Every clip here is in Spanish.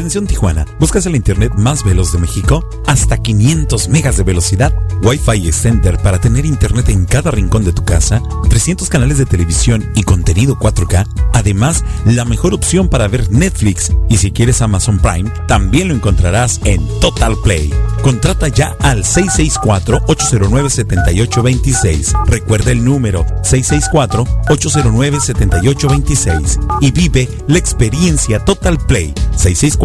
Atención Tijuana, ¿buscas el internet más veloz de México? Hasta 500 megas de velocidad, Wi-Fi Extender para tener internet en cada rincón de tu casa, 300 canales de televisión y contenido 4K, además la mejor opción para ver Netflix y si quieres Amazon Prime, también lo encontrarás en Total Play. Contrata ya al 664-809-7826. Recuerda el número 664-809-7826 y vive la experiencia Total Play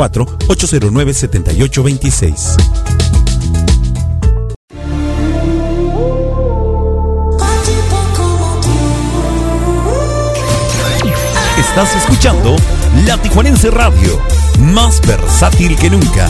664-809-7826. Estás escuchando La Tijuanense Radio, más versátil que nunca.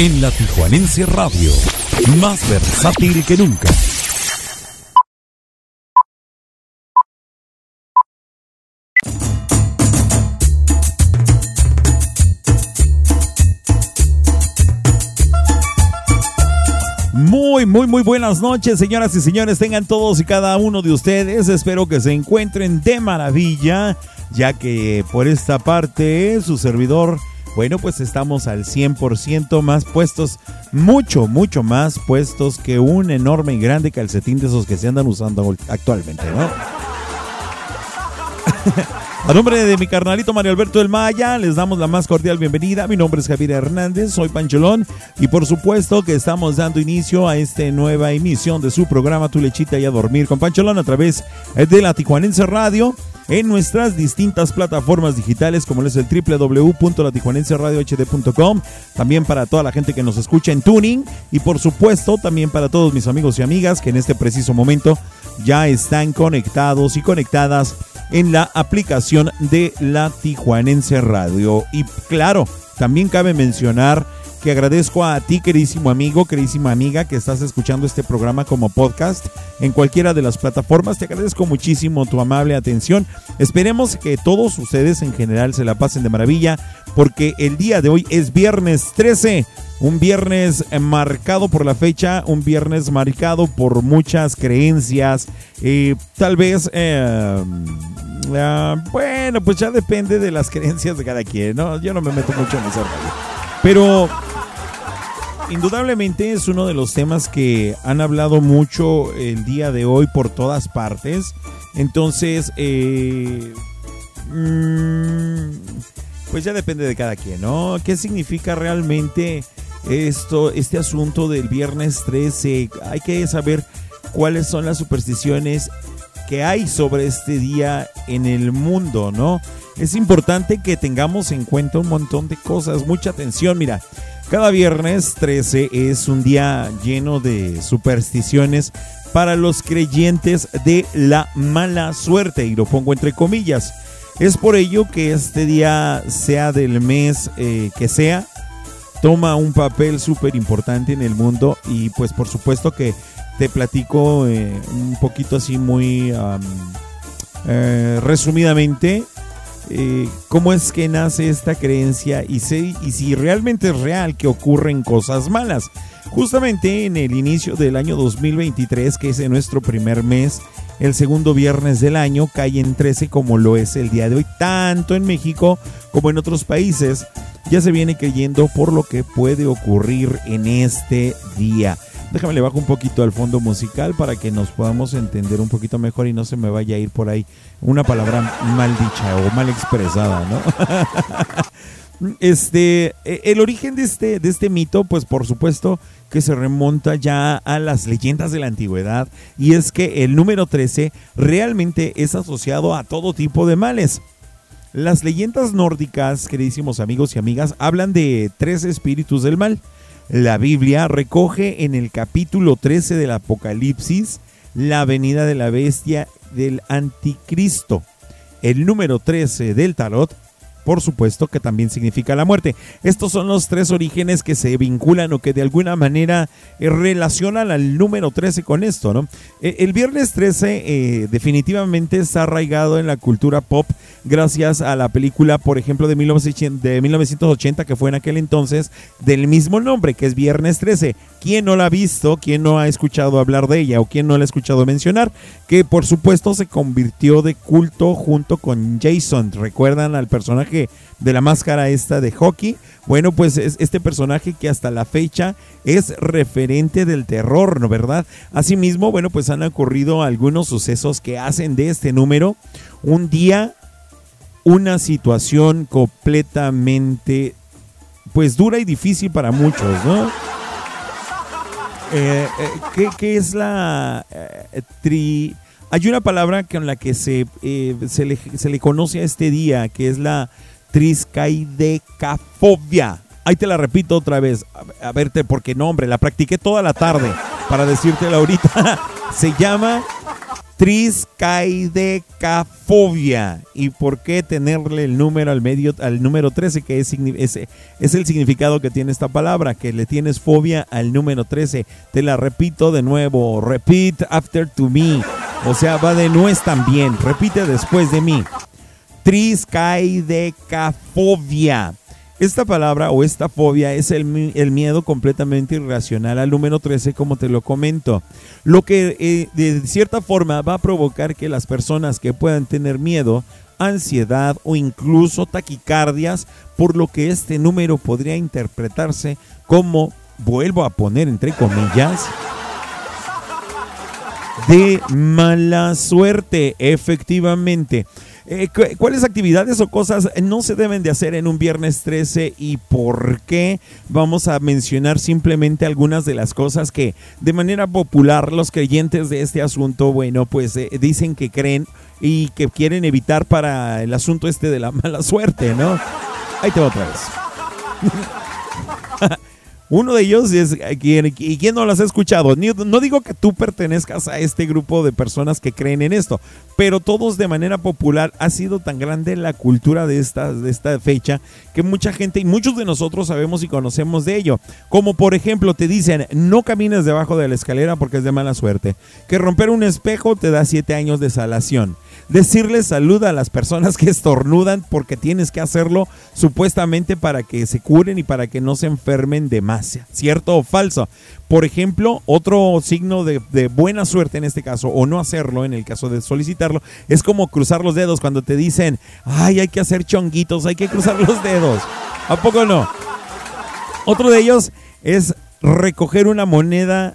En la Tijuanense Radio. Más versátil que nunca. Muy, muy, muy buenas noches, señoras y señores. Tengan todos y cada uno de ustedes. Espero que se encuentren de maravilla ya que por esta parte su servidor, bueno, pues estamos al 100% más puestos, mucho, mucho más puestos que un enorme y grande calcetín de esos que se andan usando actualmente, ¿no? A nombre de mi carnalito Mario Alberto del Maya, les damos la más cordial bienvenida. Mi nombre es Javier Hernández, soy Pancholón. Y por supuesto que estamos dando inicio a esta nueva emisión de su programa Tu Lechita y a Dormir con Pancholón a través de la Tijuanense Radio en nuestras distintas plataformas digitales como es el www.latijuanenseradiohd.com, también para toda la gente que nos escucha en Tuning. Y por supuesto también para todos mis amigos y amigas que en este preciso momento ya están conectados y conectadas en la aplicación de la Tijuanense Radio. Y claro, también cabe mencionar que agradezco a ti, queridísimo amigo, queridísima amiga, que estás escuchando este programa como podcast en cualquiera de las plataformas. Te agradezco muchísimo tu amable atención. Esperemos que todos ustedes en general se la pasen de maravilla, porque el día de hoy es viernes 13. Un viernes marcado por la fecha, un viernes marcado por muchas creencias. y tal vez, eh, ah, bueno, pues ya depende de las creencias de cada quien, ¿no? Yo no me meto mucho en esa Pero indudablemente es uno de los temas que han hablado mucho el día de hoy por todas partes. Entonces, eh, mm, pues ya depende de cada quien, ¿no? ¿Qué significa realmente esto, este asunto del viernes 13? Hay que saber cuáles son las supersticiones que hay sobre este día en el mundo, ¿no? Es importante que tengamos en cuenta un montón de cosas, mucha atención, mira. Cada viernes 13 es un día lleno de supersticiones para los creyentes de la mala suerte, y lo pongo entre comillas. Es por ello que este día, sea del mes eh, que sea, toma un papel súper importante en el mundo y pues por supuesto que te platico eh, un poquito así muy eh, resumidamente eh, cómo es que nace esta creencia y, y si realmente es real que ocurren cosas malas. Justamente en el inicio del año 2023, que es en nuestro primer mes, el segundo viernes del año cae en 13 como lo es el día de hoy, tanto en México como en otros países. Ya se viene creyendo por lo que puede ocurrir en este día. Déjame le bajo un poquito al fondo musical para que nos podamos entender un poquito mejor y no se me vaya a ir por ahí una palabra mal dicha o mal expresada, ¿no? este, e, el origen de este, de este mito, pues por supuesto que se remonta ya a las leyendas de la antigüedad y es que el número 13 realmente es asociado a todo tipo de males. Las leyendas nórdicas, queridísimos amigos y amigas, hablan de tres espíritus del mal la Biblia recoge en el capítulo 13 del Apocalipsis la venida de la bestia del anticristo. El número 13 del tarot por supuesto que también significa la muerte. Estos son los tres orígenes que se vinculan o que de alguna manera eh, relacionan al número 13 con esto, ¿no? Eh, el viernes 13 eh, definitivamente está arraigado en la cultura pop gracias a la película, por ejemplo, de, de 1980 que fue en aquel entonces del mismo nombre, que es Viernes 13. ¿Quién no la ha visto? ¿Quién no ha escuchado hablar de ella? ¿O quién no la ha escuchado mencionar? Que por supuesto se convirtió de culto junto con Jason. ¿Recuerdan al personaje de la máscara esta de hockey. Bueno, pues es este personaje que hasta la fecha es referente del terror, ¿no verdad? Asimismo, bueno, pues han ocurrido algunos sucesos que hacen de este número un día una situación completamente pues dura y difícil para muchos, ¿no? Eh, eh, ¿qué, es la eh, tri... Hay una palabra con la que se, se, le, se le conoce a este día, que es la triscaidecafobia. Ahí te la repito otra vez. A, verte, porque no, hombre, la practiqué toda la tarde para decírtela ahorita. Se llama Triscaidecafobia. ¿Y por qué tenerle el número al medio, al número 13, que es, es, el significado que tiene esta palabra, que le tienes fobia al número 13? Te la repito de nuevo. Repeat after to me. O sea, va de nuez también. Repite después de mí. Triscaidecafobia. Esta palabra o esta fobia es el, miedo completamente irracional al número 13, como te lo comento. Lo que eh, de cierta forma va a provocar que las personas que puedan tener miedo, ansiedad o incluso taquicardias, por lo que este número podría interpretarse como, vuelvo a poner entre comillas, de mala suerte, efectivamente. Eh, ¿Cuáles actividades o cosas no se deben de hacer en un viernes 13 y por qué? Vamos a mencionar simplemente algunas de las cosas que de manera popular los creyentes de este asunto, bueno, pues eh, dicen que creen y que quieren evitar para el asunto este de la mala suerte, ¿no? Ahí te va otra vez. Uno de ellos es eh, y quién no las ha escuchado. No digo que tú pertenezcas a este grupo de personas que creen en esto, pero todos de manera popular ha sido tan grande la cultura de esta, de esta fecha que mucha gente y muchos de nosotros sabemos y conocemos de ello. Como por ejemplo te dicen, no camines debajo de la escalera porque es de mala suerte. Que romper un espejo te da siete años de salación decirle salud a las personas que estornudan porque tienes que hacerlo supuestamente para que se curen y para que no se enfermen de ¿cierto o falso? Por ejemplo, otro signo de, buena suerte en este caso, o no hacerlo en el caso de solicitarlo, es como cruzar los dedos cuando te dicen, ay, hay que hacer chonguitos, hay que cruzar los dedos. ¿A poco no? Otro de ellos es recoger una moneda,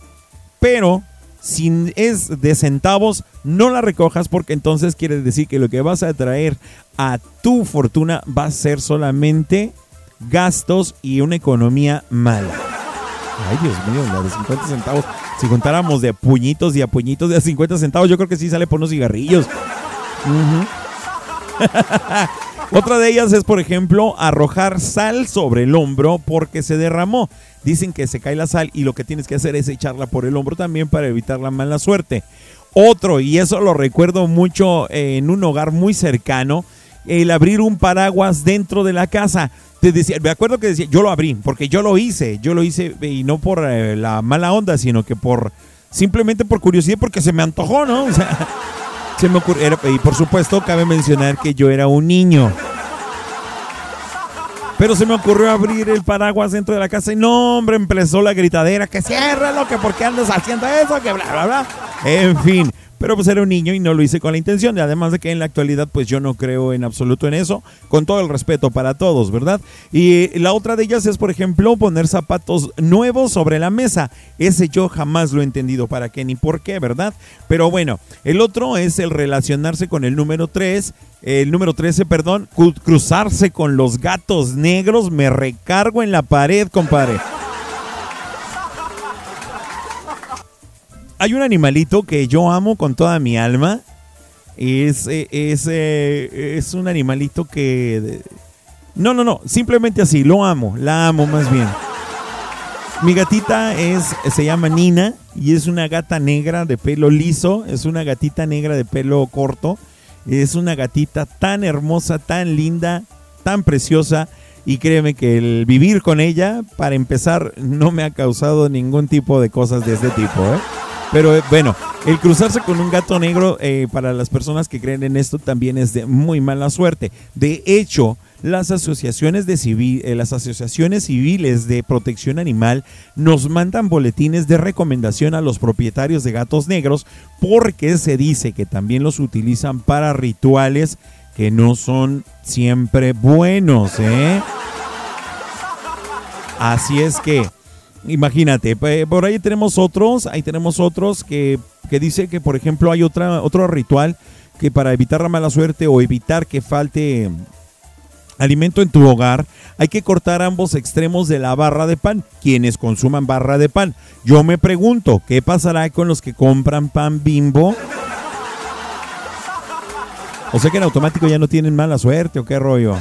pero si es de centavos, no la recojas porque entonces quiere decir que lo que vas a traer a tu fortuna va a ser solamente gastos y una economía mala. Ay, Dios mío, la de 50 centavos. Si contáramos de puñitos y a puñitos de 50 centavos, yo creo que sí sale por unos cigarrillos. Otra de ellas es, por ejemplo, arrojar sal sobre el hombro porque se derramó. Dicen que se cae la sal y lo que tienes que hacer es echarla por el hombro también para evitar la mala suerte. Otro, y eso lo recuerdo mucho eh, en un hogar muy cercano, el abrir un paraguas dentro de la casa. Te decía, me acuerdo que decía, yo lo abrí, porque yo lo hice, yo lo hice y no por eh, la mala onda, sino que por simplemente por curiosidad, porque se me antojó, ¿no? O sea, se me ocurrió, y por supuesto cabe mencionar que yo era un niño. Pero se me ocurrió abrir el paraguas dentro de la casa y no, hombre, empezó la gritadera, que lo que por qué andas haciendo eso, que bla, bla, bla. En fin, pero pues era un niño y no lo hice con la intención. Además de que en la actualidad pues yo no creo en absoluto en eso, con todo el respeto para todos, ¿verdad? Y la otra de ellas es, por ejemplo, poner zapatos nuevos sobre la mesa. Ese yo jamás lo he entendido para qué ni por qué, ¿verdad? Pero bueno, el otro es el relacionarse con el número 3 el número 13, perdón, cruzarse con los gatos negros, me recargo en la pared, compadre. Hay un animalito que yo amo con toda mi alma. Es, eh, es, eh, es un animalito que... No, no, no, simplemente así, lo amo, la amo más bien. Mi gatita es, se llama Nina y es una gata negra de pelo liso, es una gatita negra de pelo corto, es una gatita tan hermosa, tan linda, tan preciosa y créeme que el vivir con ella, para empezar, no me ha causado ningún tipo de cosas de este tipo, ¿eh? Pero eh, bueno, el cruzarse con un gato negro eh, para las personas que creen en esto también es de muy mala suerte. De hecho, las asociaciones de civil, eh, las asociaciones civiles de protección animal nos mandan boletines de recomendación a los propietarios de gatos negros porque se dice que también los utilizan para rituales que no son siempre buenos, ¿eh? Así es que Imagínate, por ahí tenemos otros, ahí tenemos otros que, que dice que, por ejemplo, hay otra, otro ritual que para evitar la mala suerte o evitar que falte alimento en tu hogar, hay que cortar ambos extremos de la barra de pan, quienes consuman barra de pan. Yo me pregunto, ¿qué pasará con los que compran pan bimbo? O sea que en automático ya no tienen mala suerte o qué rollo.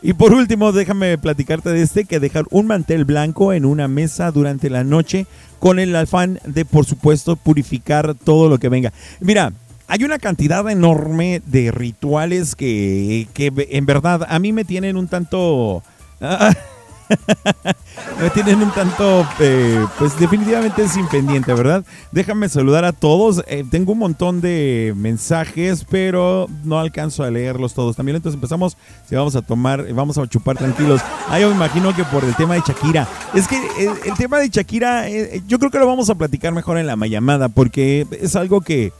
Y por último, déjame platicarte de este, que dejar un mantel blanco en una mesa durante la noche con el afán de, por supuesto, purificar todo lo que venga. Mira, hay una cantidad enorme de rituales que, que en verdad a mí me tienen un tanto... me tienen un tanto, eh, pues definitivamente sin pendiente, ¿verdad? Déjame saludar a todos. Eh, tengo un montón de mensajes, pero no alcanzo a leerlos todos también. Entonces empezamos, si vamos a tomar, vamos a chupar tranquilos. Ah, yo me imagino que por el tema de Shakira. Es que el, tema de Shakira, eh, yo creo que lo vamos a platicar mejor en la llamada, porque es algo que...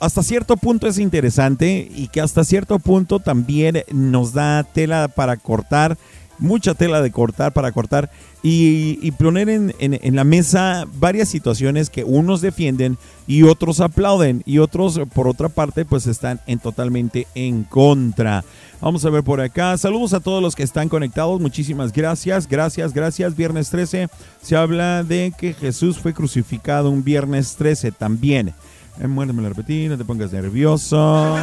hasta cierto punto es interesante y que hasta cierto punto también nos da tela para cortar mucha tela de cortar para cortar y, poner en, la mesa varias situaciones que unos defienden y otros aplauden y otros por otra parte pues están en totalmente en contra. Vamos a ver por acá. Saludos a todos los que están conectados. Muchísimas gracias. Gracias, gracias. Viernes 13 se habla de que Jesús fue crucificado un viernes 13 también. Eh, la repetí, no te pongas nervioso.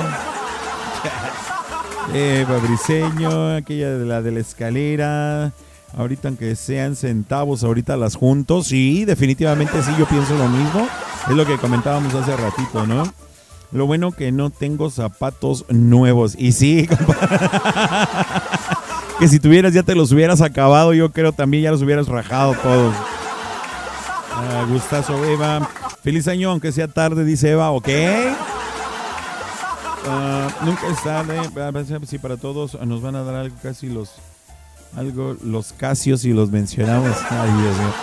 Eh, Fabriceño, aquella de la de la escalera. Ahorita, aunque sean centavos, ahorita las juntos. Sí, definitivamente sí, yo pienso lo mismo. Es lo que comentábamos hace ratito, ¿no? Lo bueno que no tengo zapatos nuevos. Y sí, que si tuvieras ya te los hubieras acabado. Yo creo también ya los hubieras rajado todos. Ah, gustazo, Eva. Feliz año, aunque sea tarde, dice Eva. Ok. Ah, nunca es tarde. Sí, para todos nos van a dar algo casi los algo los casios y los mencionamos. Ay, Dios mío.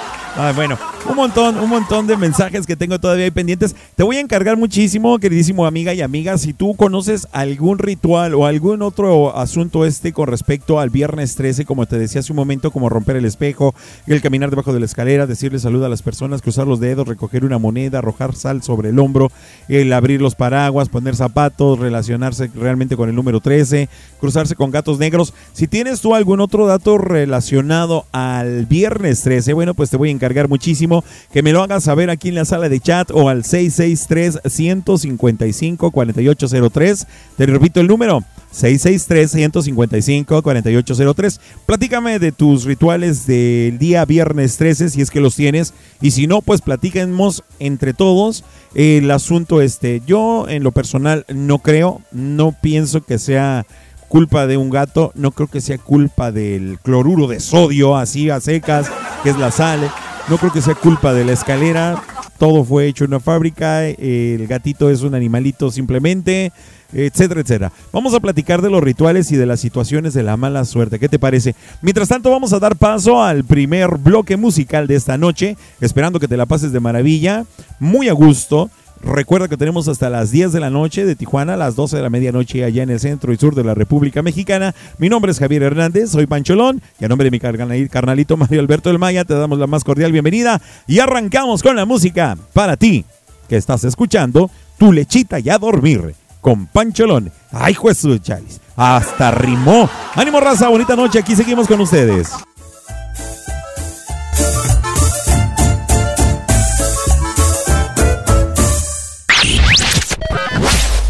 Bueno, un montón, un montón de mensajes que tengo todavía ahí pendientes. Te voy a encargar muchísimo, queridísimo amiga y amiga, si tú conoces algún ritual o algún otro asunto este con respecto al viernes 13, como te decía hace un momento, como romper el espejo, el caminar debajo de la escalera, decirle salud a las personas, cruzar los dedos, recoger una moneda, arrojar sal sobre el hombro, el abrir los paraguas, poner zapatos, relacionarse realmente con el número 13, cruzarse con gatos negros. Si tienes tú algún otro dato relacionado al viernes 13, bueno, pues te voy a encargar cargar muchísimo, que me lo hagas saber aquí en la sala de chat o al 663-155-4803. Te repito el número. 663-155-4803. Platícame de tus rituales del día viernes 13, si es que los tienes. Y si no, pues platíquenos entre todos el asunto este. Yo, en lo personal, no creo, no pienso que sea culpa de un gato, no creo que sea culpa del cloruro de sodio, así a secas, que es la sal. No creo que sea culpa de la escalera. Todo fue hecho en una fábrica. El gatito es un animalito simplemente, etcétera, etcétera. Vamos a platicar de los rituales y de las situaciones de la mala suerte. ¿Qué te parece? Mientras tanto, vamos a dar paso al primer bloque musical de esta noche. Esperando que te la pases de maravilla, muy a gusto. Recuerda que tenemos hasta las 10 de la noche de Tijuana, las 12 de la medianoche allá en el centro y sur de la República Mexicana. Mi nombre es Javier Hernández, soy Pancholón y a nombre de mi carnalito Mario Alberto del Maya te damos la más cordial bienvenida y arrancamos con la música para ti que estás escuchando Tu lechita y a dormir con Pancholón. Ay, Jesús, Chavis. Hasta rimó. Ánimo, raza, bonita noche. Aquí seguimos con ustedes.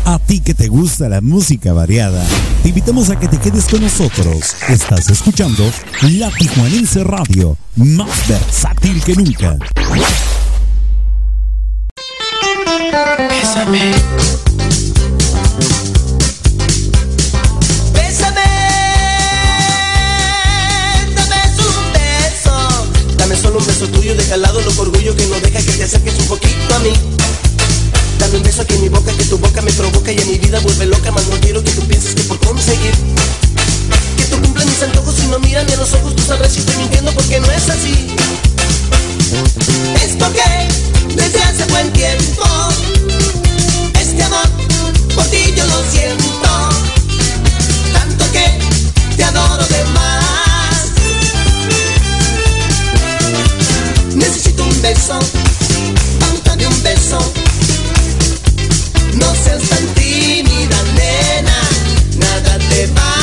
A ti que te gusta la música variada, te invitamos a que te quedes con nosotros. Estás escuchando La Tijuanense Radio, más versátil que nunca. Bésame. Dame un beso. Dame solo un beso tuyo, deja al lado lo orgullo que no deja que te acerques un poquito a mí. Dame un beso aquí en mi boca que tu boca me provoca y a mi vida vuelve loca, más no quiero que tú pienses que por conseguir que tú cumplas mis antojos y no miran a los ojos, tú sabrás si estoy mintiendo porque no es así. Es porque desde hace buen tiempo este amor por ti yo lo siento tanto que te adoro de más. Necesito un beso, dame un beso. No seas tan tímida, nena, nada te va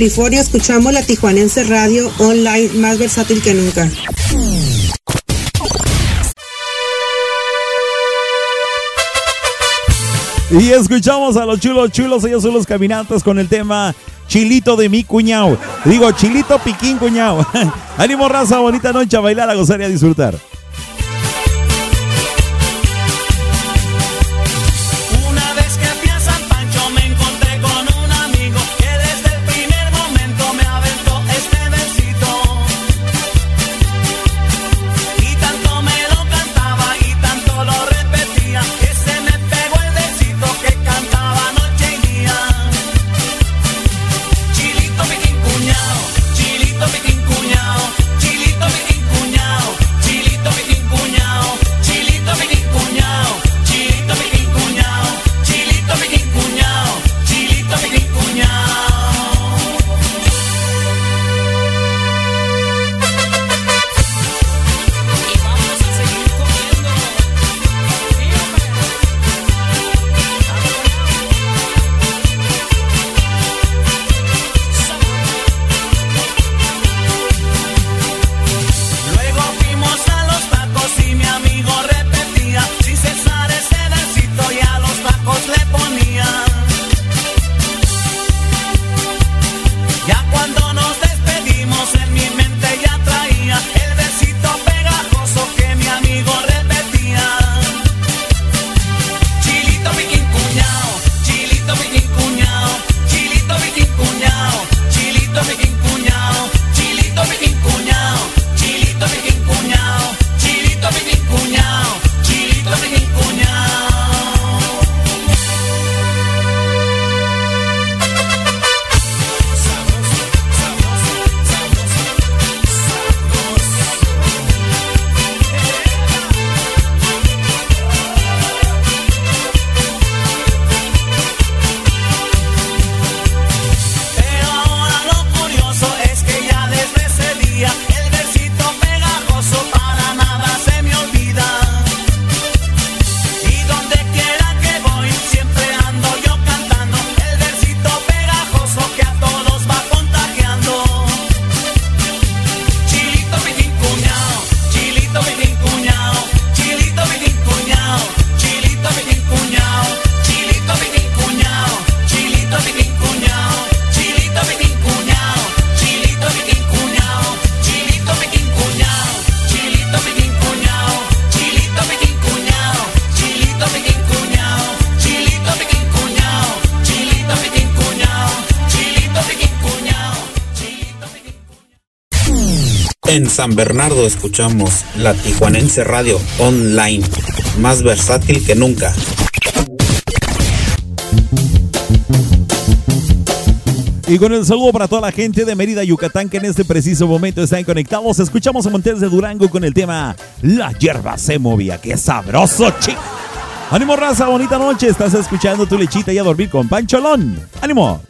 California escuchamos la Tijuanense Radio online más versátil que nunca. Y escuchamos a los chulos chulos, ellos son los caminantes con el tema Chilito de mi cuñao Digo, Chilito Piquín cuñao Ánimo raza, bonita noche a bailar, a gozar y a disfrutar. San Bernardo escuchamos la Tijuanense Radio Online, más versátil que nunca. Y con el saludo para toda la gente de Mérida, Yucatán, que en este preciso momento están conectados. Escuchamos a Montes de Durango con el tema La hierba se movía. ¡Qué sabroso, chico! ¡Ánimo, raza! ¡Bonita noche! Estás escuchando tu lechita y a dormir con Pancholón. ¡Ánimo!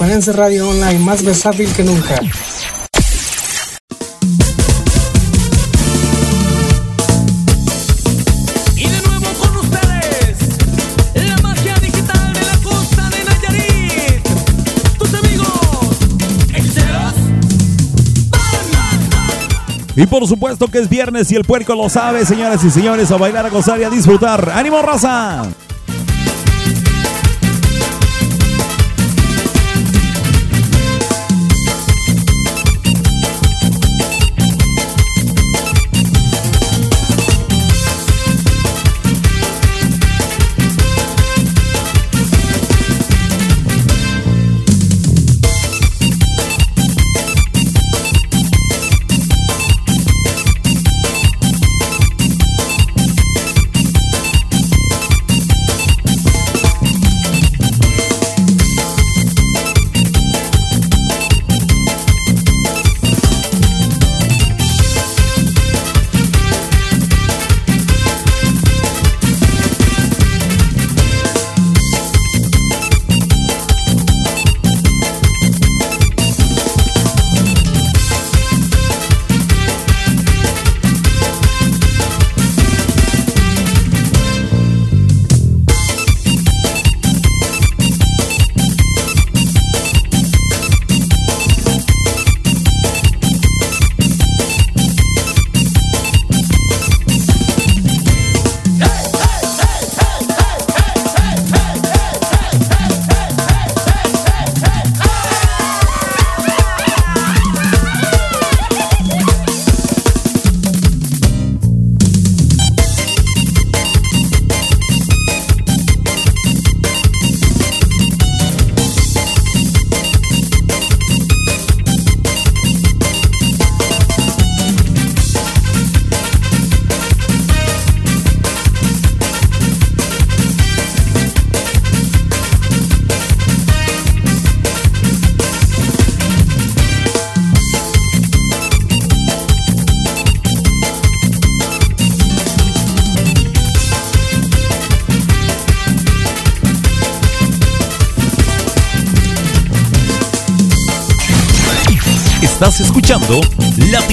Palense Radio Online, más versátil que nunca. Y por supuesto que es viernes y el puerco lo sabe, señoras y señores, a bailar, a gozar y a disfrutar. ¡Ánimo, raza!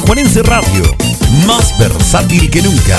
La Tijuanense Radio, más versátil que nunca.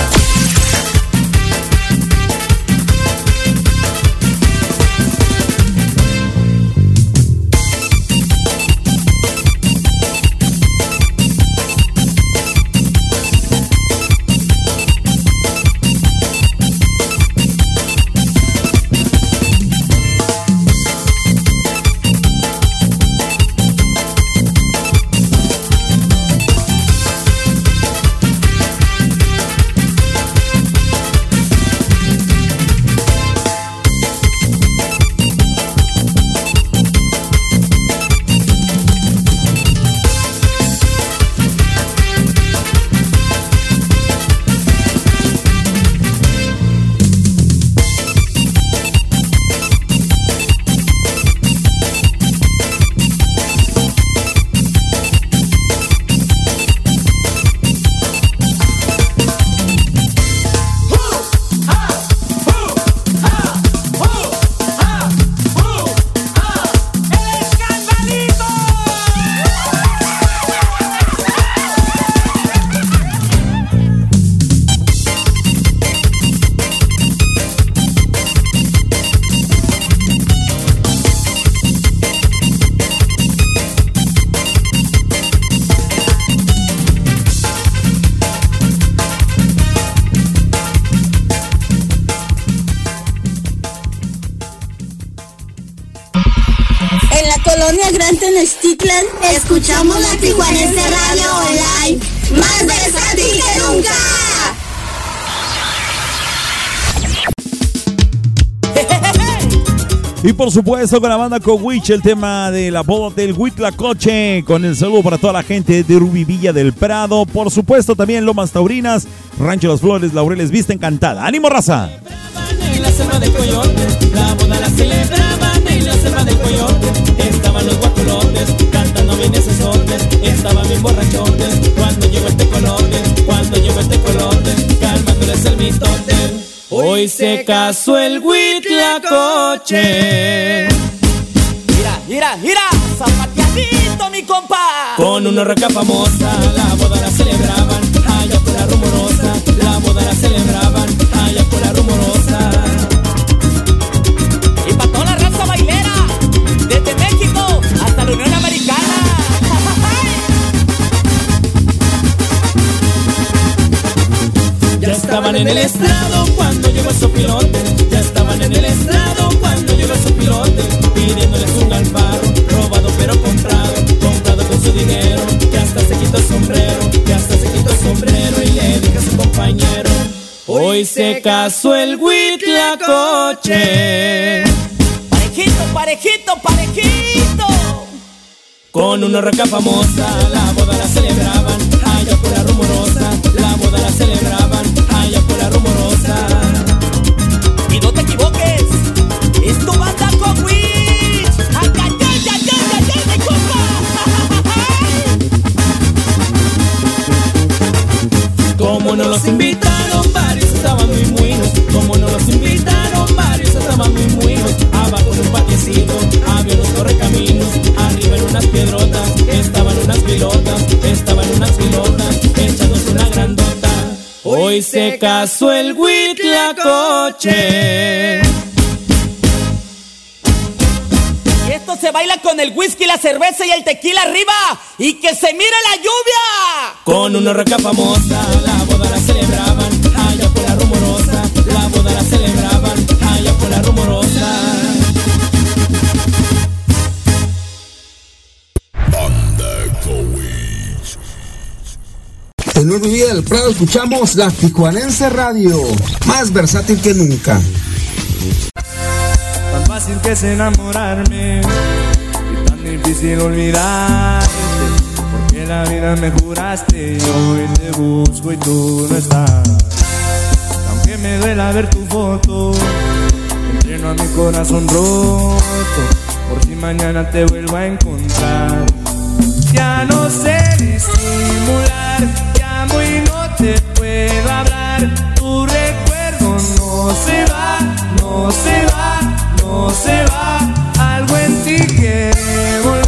Escuchamos la Tijuanense Radio Online, más versátil que nunca. Y por supuesto con la banda Cowich, el tema de la boda del Huitlacoche, con el saludo para toda la gente de Rubivilla del Prado, por supuesto también Lomas Taurinas, Rancho Las Flores, Laureles Vista Encantada. ¡Ánimo, raza! la boda la celebraban en la selva del coyote, bien esos sotes, estaban bien borrachotes, cuando llegó este colote, cuando llegó este colote, calmándoles el mitote. Hoy se casó el huitlacoche. Mira, mira, mira, zapateadito mi compa. Con una roca famosa, la boda la celebraban, estaban en el estrado cuando llegó su pilote. Ya estaban en el estrado cuando llegó su pilote. Pidiéndoles un alfaro, robado pero comprado. Comprado con su dinero. Que hasta se quitó el sombrero. Que hasta se quitó el sombrero y le dijo a su compañero. Hoy se casó el huitlacoche. Parejito, parejito, parejito. Con una roca famosa, la boda la celebraban, allá por la rumorosa, los invitaron, varios estaban muy muinos. Como no los invitaron, varios estaban muy muinos. Abajo en un patiecito había unos correcaminos. Arriba en unas piedrotas estaban unas pilotas. Estaban unas pilotas echándose una grandota. Hoy se casó el huitlacoche. Y se baila con el whisky, la cerveza y el tequila arriba. Y que se mire la lluvia. Con una roca famosa, la boda la celebraban. Allá por la rumorosa, la boda la celebraban. Allá por la rumorosa. En un día del Prado escuchamos la Tijuanense Radio, más versátil que nunca. Tan fácil que es enamorarme difícil olvidarte. Porque la vida me juraste y hoy te busco y tú no estás. Aunque me duela ver tu foto, entreno a mi corazón roto. Por si mañana te vuelvo a encontrar. Ya no sé disimular, llamo y no te puedo hablar. Tu recuerdo no se va, no se va, no se va. Algo en ti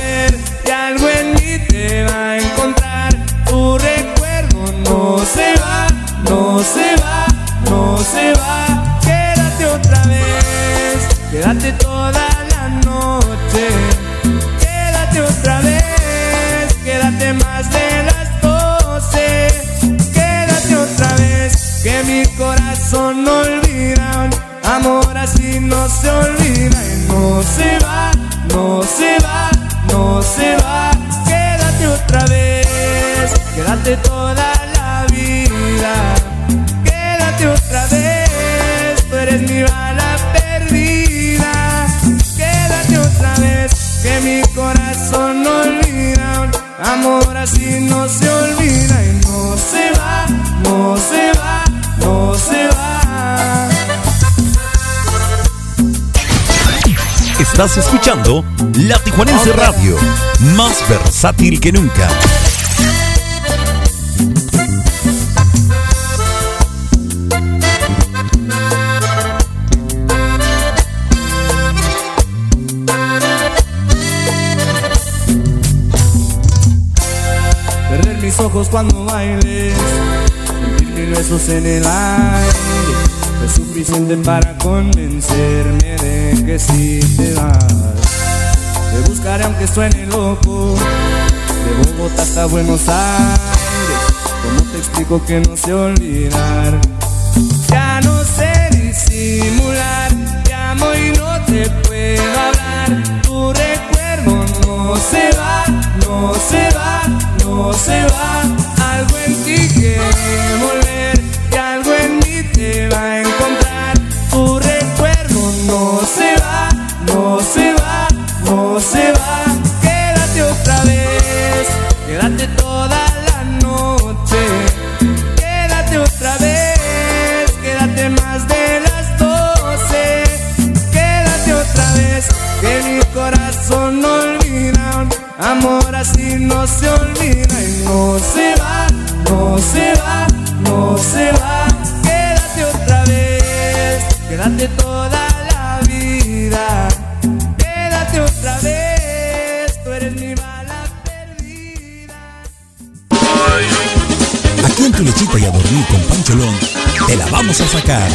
quédate toda la vida. Quédate otra vez, tú eres mi bala perdida. Quédate otra vez, que mi corazón no olvida. Amor así no se olvida y no se va, no se va, no se va. Estás escuchando La Tijuanense Radio, más versátil que nunca. Ojos cuando bailes, sentir mil besos en el aire, es suficiente para convencerme de que si te vas. Te buscaré aunque suene loco, de Bogotá hasta Buenos Aires. ¿Cómo te explico que no sé olvidar? Ya no sé disimular, te amo y no te puedo hablar. Tu recuerdo no se va, no se va, se va. Algo en ti quiere vamos a sacar.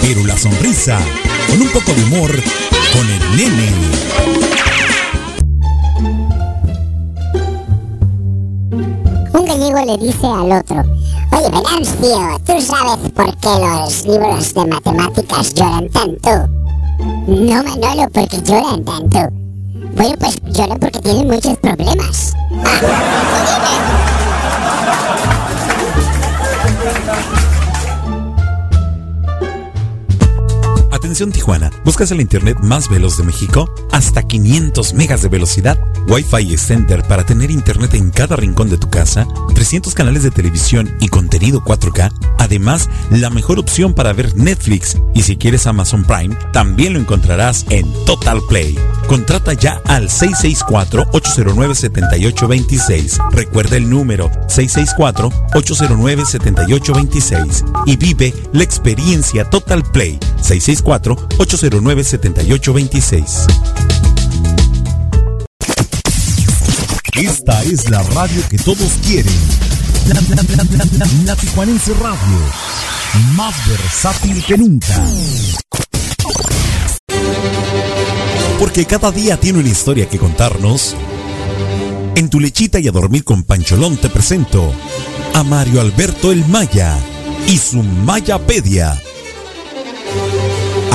Pero la sonrisa, con un poco de humor, con el nene. Un gallego le dice al otro, oye Venancio, ¿tú sabes por qué los libros de matemáticas lloran tanto? No, Manolo, porque lloran tanto. Bueno, pues lloran porque tienen muchos problemas. Atención Tijuana, ¿buscas el internet más veloz de México? Hasta 500 megas de velocidad, Wi-Fi Extender para tener internet en cada rincón de tu casa, 300 canales de televisión y contenido 4K, además la mejor opción para ver Netflix y si quieres Amazon Prime, también lo encontrarás en Total Play. Contrata ya al 664-809-7826. Recuerda el número 664-809-7826 y vive la experiencia Total Play 664-809-7826. Esta es la radio que todos quieren. La, la, la Tijuanense Radio. Más versátil que nunca. Porque cada día tiene una historia que contarnos. En tu lechita y a dormir con Pancholón te presento a Mario Alberto El Maya y su Mayapedia.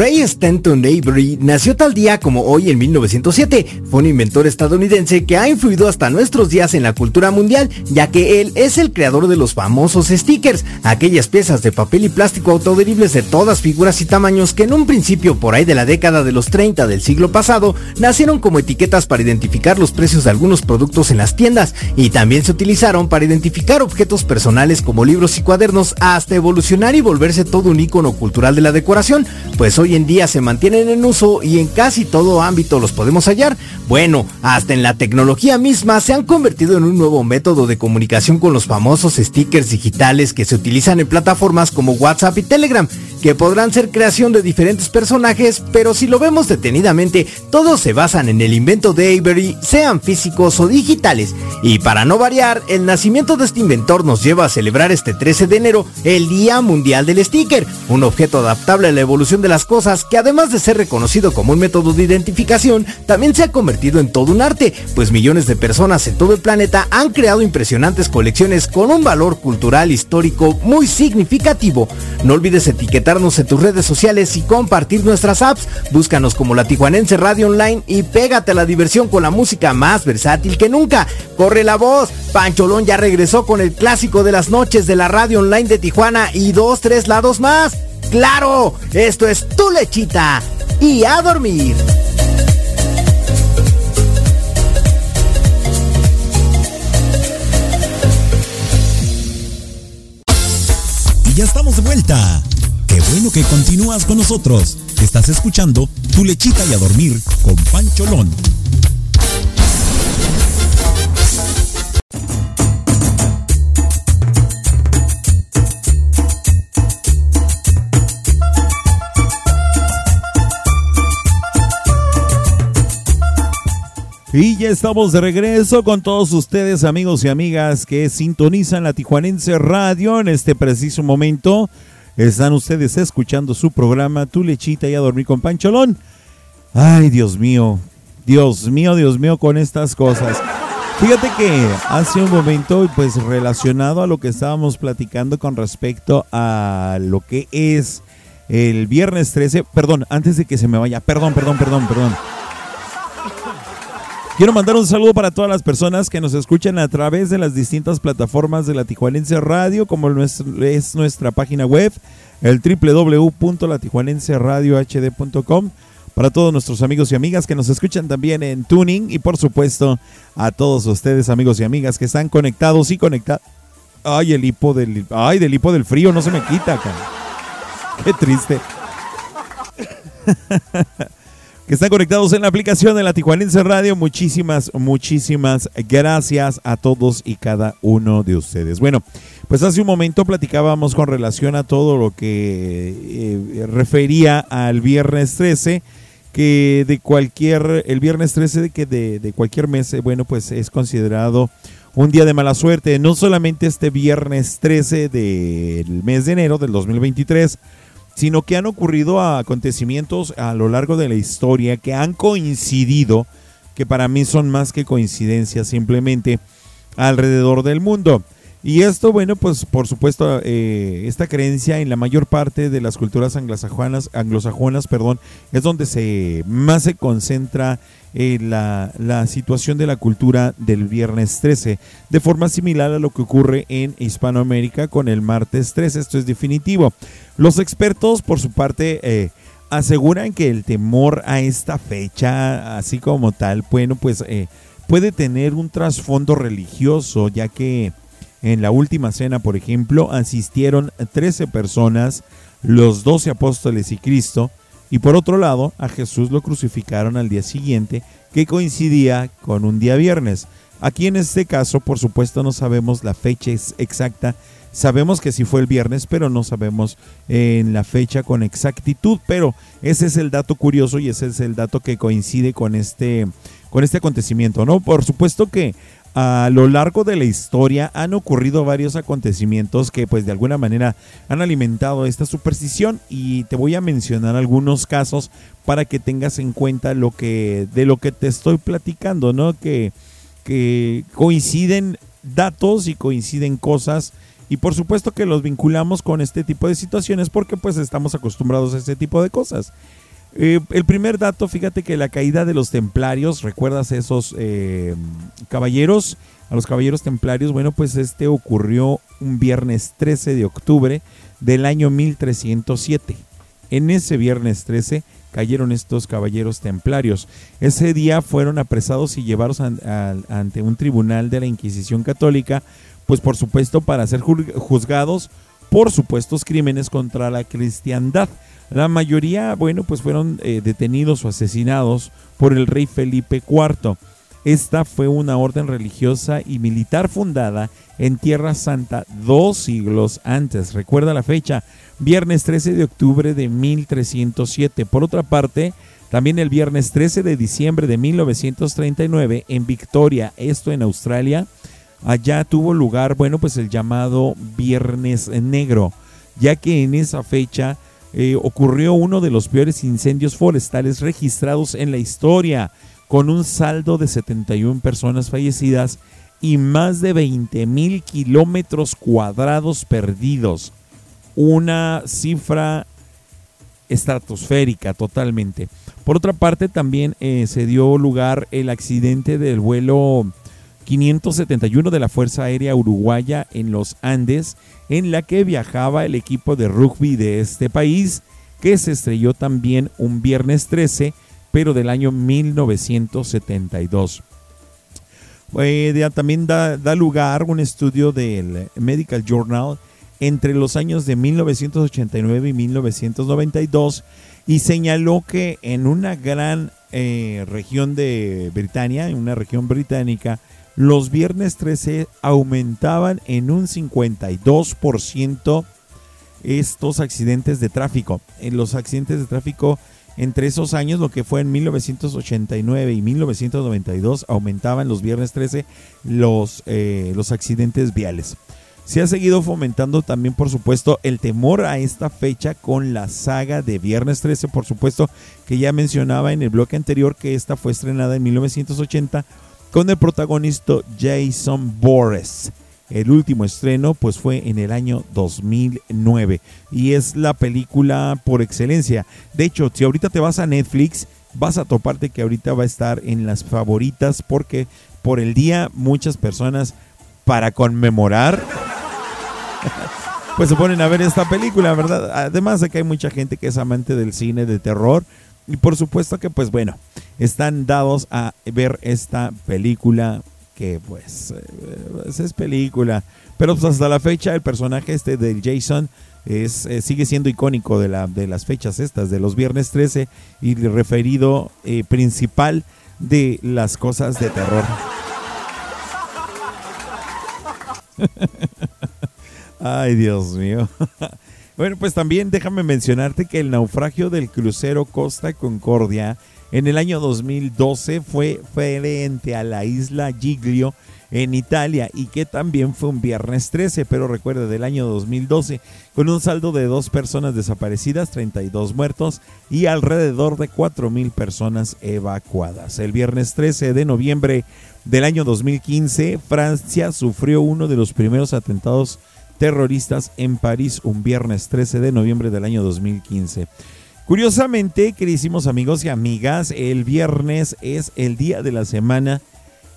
Ray Stanton Avery nació tal día como hoy en 1907. Fue un inventor estadounidense que ha influido hasta nuestros días en la cultura mundial, ya que él es el creador de los famosos stickers, aquellas piezas de papel y plástico autoderibles de todas figuras y tamaños que en un principio por ahí de la década de los 30 del siglo pasado nacieron como etiquetas para identificar los precios de algunos productos en las tiendas y también se utilizaron para identificar objetos personales como libros y cuadernos hasta evolucionar y volverse todo un icono cultural de la decoración, pues hoy en día se mantienen en uso y en casi todo ámbito los podemos hallar. Bueno, hasta en la tecnología misma se han convertido en un nuevo método de comunicación con los famosos stickers digitales que se utilizan en plataformas como WhatsApp y Telegram, que podrán ser creación de diferentes personajes, pero si lo vemos detenidamente, todos se basan en el invento de Avery, sean físicos o digitales. Y para no variar, el nacimiento de este inventor nos lleva a celebrar este 13 de enero el Día Mundial del Sticker, un objeto adaptable a la evolución de las cosas que además de ser reconocido como un método de identificación, también se ha convertido en todo un arte, pues millones de personas en todo el planeta han creado impresionantes colecciones con un valor cultural histórico muy significativo. No olvides etiquetarnos en tus redes sociales y compartir nuestras apps. Búscanos como la Tijuanense Radio Online y pégate a la diversión con la música más versátil que nunca. Corre la voz, Pancholón ya regresó con el clásico de las noches de la radio online de Tijuana y dos, tres lados más. ¡Claro! Esto es tu lechita y a dormir. Y ya estamos de vuelta. Qué bueno que continúas con nosotros. Estás escuchando Tu lechita y a dormir con Pancholón. Y ya estamos de regreso con todos ustedes, amigos y amigas que sintonizan la Tijuanense Radio en este preciso momento. Están ustedes escuchando su programa Tu lechita y a dormir con Pancholón. Ay, Dios mío, Dios mío, Dios mío con estas cosas. Fíjate que hace un momento, pues relacionado a lo que estábamos platicando con respecto a lo que es el viernes 13, perdón, antes de que se me vaya, perdón, perdón, perdón, perdón. Quiero mandar un saludo para todas las personas que nos escuchan a través de las distintas plataformas de la Tijuanense Radio, como es nuestra página web, el www.latijuanenseradiohd.com. Para todos nuestros amigos y amigas que nos escuchan también en Tuning y por supuesto a todos ustedes amigos y amigas que están conectados y conectados. Ay, el hipo del ay, del hipo del frío no se me quita. Qué triste. que están conectados en la aplicación de la Tijuanense Radio. Muchísimas, muchísimas gracias a todos y cada uno de ustedes. Bueno, pues hace un momento platicábamos con relación a todo lo que eh, refería al viernes 13 que de cualquier, el viernes 13 de que de, de cualquier mes, eh, bueno, pues es considerado un día de mala suerte, no solamente este viernes 13 del mes de enero del 2023, sino que han ocurrido acontecimientos a lo largo de la historia que han coincidido, que para mí son más que coincidencias simplemente alrededor del mundo. Y esto, bueno, pues por supuesto, eh, esta creencia en la mayor parte de las culturas anglosajonas, anglosajonas perdón, es donde se más se concentra eh, la, la, situación de la cultura del viernes 13, de forma similar a lo que ocurre en Hispanoamérica con el martes 13, esto es definitivo. Los expertos, por su parte, eh, aseguran que el temor a esta fecha, así como tal, bueno, pues puede tener un trasfondo religioso, ya que en la última cena, por ejemplo, asistieron 13 personas, los 12 apóstoles y Cristo, y por otro lado, a Jesús lo crucificaron al día siguiente, que coincidía con un día viernes. Aquí en este caso, por supuesto, no sabemos la fecha exacta. Sabemos que sí fue el viernes, pero no sabemos en la fecha con exactitud. Pero ese es el dato curioso y ese es el dato que coincide con este, con este acontecimiento, ¿no? Por supuesto que a lo largo de la historia han ocurrido varios acontecimientos que pues de alguna manera han alimentado esta superstición y te voy a mencionar algunos casos para que tengas en cuenta lo que de lo que te estoy platicando, ¿no? Que, que coinciden datos y coinciden cosas y por supuesto que los vinculamos con este tipo de situaciones porque pues estamos acostumbrados a este tipo de cosas. Eh, el primer dato, fíjate que la caída de los templarios, ¿recuerdas esos eh, caballeros? A los caballeros templarios, bueno, pues este ocurrió un viernes 13 de octubre del año 1307. En ese viernes 13 cayeron estos caballeros templarios. Ese día fueron apresados y llevados ante un tribunal de la Inquisición Católica, pues por supuesto para ser juzgados por supuestos crímenes contra la cristiandad. La mayoría, bueno, pues fueron eh, detenidos o asesinados por el rey Felipe IV. Esta fue una orden religiosa y militar fundada en Tierra Santa dos siglos antes. Recuerda la fecha, viernes 13 de octubre de 1307. Por otra parte, también el viernes 13 de diciembre de 1939 en Victoria, esto en Australia, allá tuvo lugar, bueno, pues el llamado Viernes Negro, ya que en esa fecha eh, ocurrió uno de los peores incendios forestales registrados en la historia, con un saldo de 71 personas fallecidas y más de 20 mil kilómetros cuadrados perdidos. Una cifra estratosférica totalmente. Por otra parte, también eh, se dio lugar el accidente del vuelo 571 de la Fuerza Aérea Uruguaya en los Andes, en la que viajaba el equipo de rugby de este país, que se estrelló también un viernes 13, pero del año 1972. Eh, también da, da lugar un estudio del Medical Journal entre los años de 1989 y 1992 y señaló que en una gran eh, región de Britania, en una región británica, los viernes 13 aumentaban en un 52% estos accidentes de tráfico. En los accidentes de tráfico entre esos años, lo que fue en 1989 y 1992, aumentaban los viernes 13 los, eh, los accidentes viales. Se ha seguido fomentando también, por supuesto, el temor a esta fecha con la saga de Viernes 13, por supuesto, que ya mencionaba en el bloque anterior que esta fue estrenada en 1980 con el protagonista Jason Boris. El último estreno pues fue en el año 2009 y es la película por excelencia. De hecho, si ahorita te vas a Netflix, vas a toparte que ahorita va a estar en las favoritas porque por el día muchas personas para conmemorar pues se ponen a ver esta película, ¿verdad? Además de que hay mucha gente que es amante del cine de terror y por supuesto que pues bueno, están dados a ver esta película que pues, eh, es película, pero pues hasta la fecha el personaje este del Jason es, eh, sigue siendo icónico de, la, de las fechas estas, de los viernes 13 y referido eh, principal de las cosas de terror. Ay, Dios mío. Bueno, pues también déjame mencionarte que el naufragio del crucero Costa Concordia en el año 2012 fue frente a la isla Giglio en Italia y que también fue un viernes 13, pero recuerda del año 2012, con un saldo de dos personas desaparecidas, 32 muertos y alrededor de 4.000 personas evacuadas. El viernes 13 de noviembre del año 2015, Francia sufrió uno de los primeros atentados terroristas en París un viernes 13 de noviembre del año 2015. Curiosamente, queridísimos amigos y amigas, el viernes es el día de la semana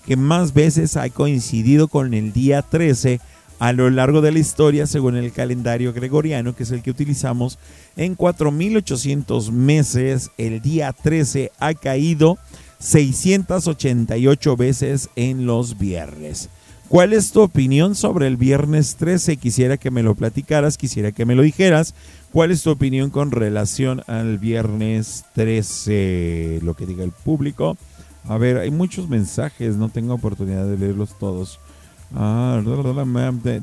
que más veces ha coincidido con el día 13 a lo largo de la historia según el calendario gregoriano, que es el que utilizamos. En 4800 meses, el día 13 ha caído 688 veces en los viernes. ¿Cuál es tu opinión sobre el viernes 13? Quisiera que me lo platicaras, quisiera que me lo dijeras. ¿Cuál es tu opinión con relación al viernes 13? Lo que diga el público. A ver, hay muchos mensajes, no tengo oportunidad de leerlos todos. Ah,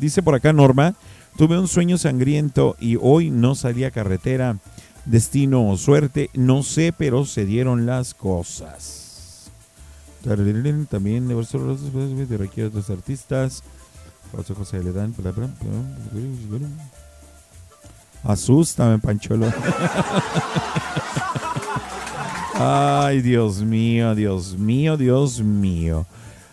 dice por acá Norma, tuve un sueño sangriento y hoy no salí a carretera. Destino o suerte, no sé, pero se dieron las cosas. También de de otros artistas. José José le dan. Asústame, Pancholo. Ay, Dios mío, Dios mío, Dios mío.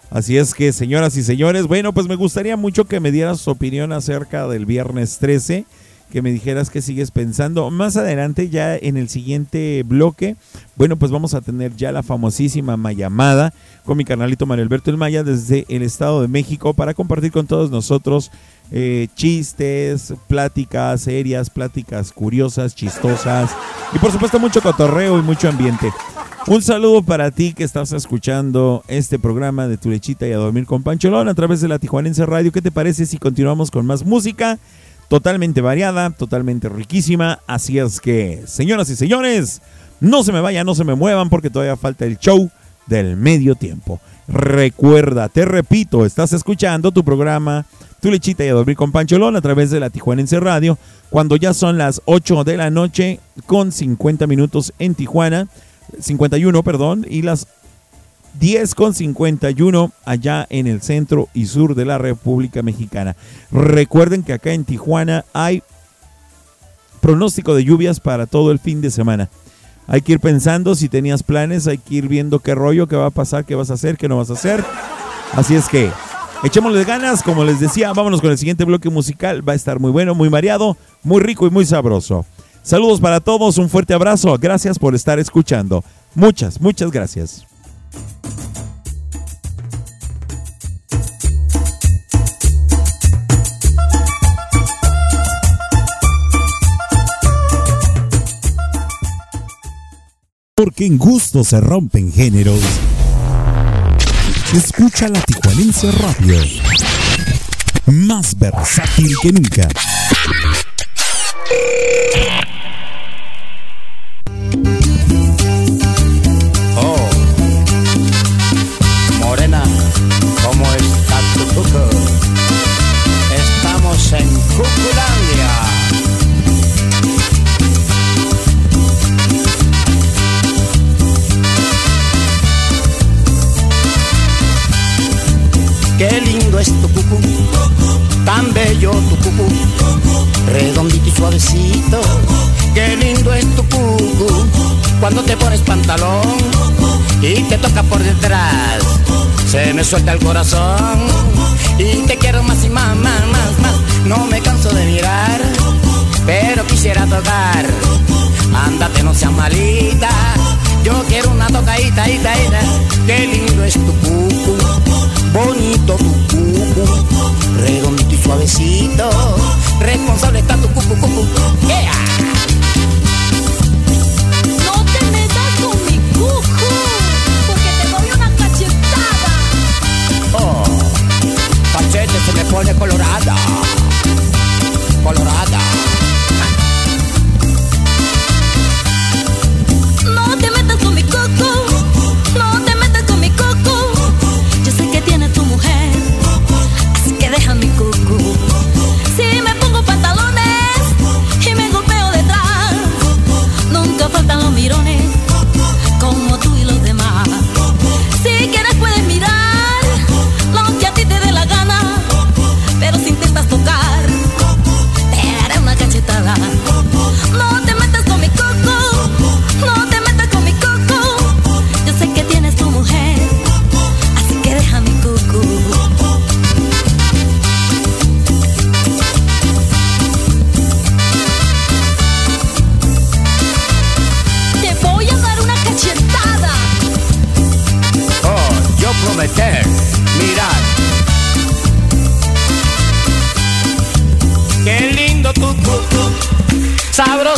Así es que, señoras y señores, bueno, pues me gustaría mucho que me dieras su opinión acerca del viernes 13 que me dijeras qué sigues pensando. Más adelante, ya en el siguiente bloque, bueno, pues vamos a tener ya la famosísima Mayamada con mi canalito Mario Alberto El Maya desde el Estado de México para compartir con todos nosotros eh, chistes, pláticas serias, pláticas curiosas, chistosas y por supuesto mucho cotorreo y mucho ambiente. Un saludo para ti que estás escuchando este programa de Tu Lechita y a Dormir con Pancholón a través de la Tijuanense Radio. ¿Qué te parece si continuamos con más música? Totalmente variada, totalmente riquísima. Así es que, señoras y señores, no se me vayan, no se me muevan porque todavía falta el show del medio tiempo. Recuerda, te repito, estás escuchando tu programa Tu lechita y a dormir con Pancholón a través de la Tijuanense Radio cuando ya son las 8 de la noche con 50 minutos en Tijuana, 51, perdón, y las 10 con 51 allá en el centro y sur de la República Mexicana. Recuerden que acá en Tijuana hay pronóstico de lluvias para todo el fin de semana. Hay que ir pensando si tenías planes, hay que ir viendo qué rollo, qué va a pasar, qué vas a hacer, qué no vas a hacer. Así es que echémosle ganas, como les decía, vámonos con el siguiente bloque musical. Va a estar muy bueno, muy mareado, muy rico y muy sabroso. Saludos para todos, un fuerte abrazo, gracias por estar escuchando. Muchas, muchas gracias. Porque en gusto se rompen géneros. Escucha la Tijuanense Radio. Más versátil que nunca. En Cuculandia. Qué lindo es tu cucú, tan bello tu cucú, redondito y suavecito. Qué lindo es tu cucú, cuando te pones pantalón y te toca por detrás. Se me suelta el corazón y te quiero más y más, más. No me canso de mirar, pero quisiera tocar. Ándate, no seas malita. Yo quiero una tocadita, ita, ita. Qué lindo es tu cucu, bonito tu cucu, redondito y suavecito. Responsable está tu cucu, cucu. Yeah. No te metas con mi cucu, porque te doy una cachetada. Oh, cachete se me pone colorada, colorada.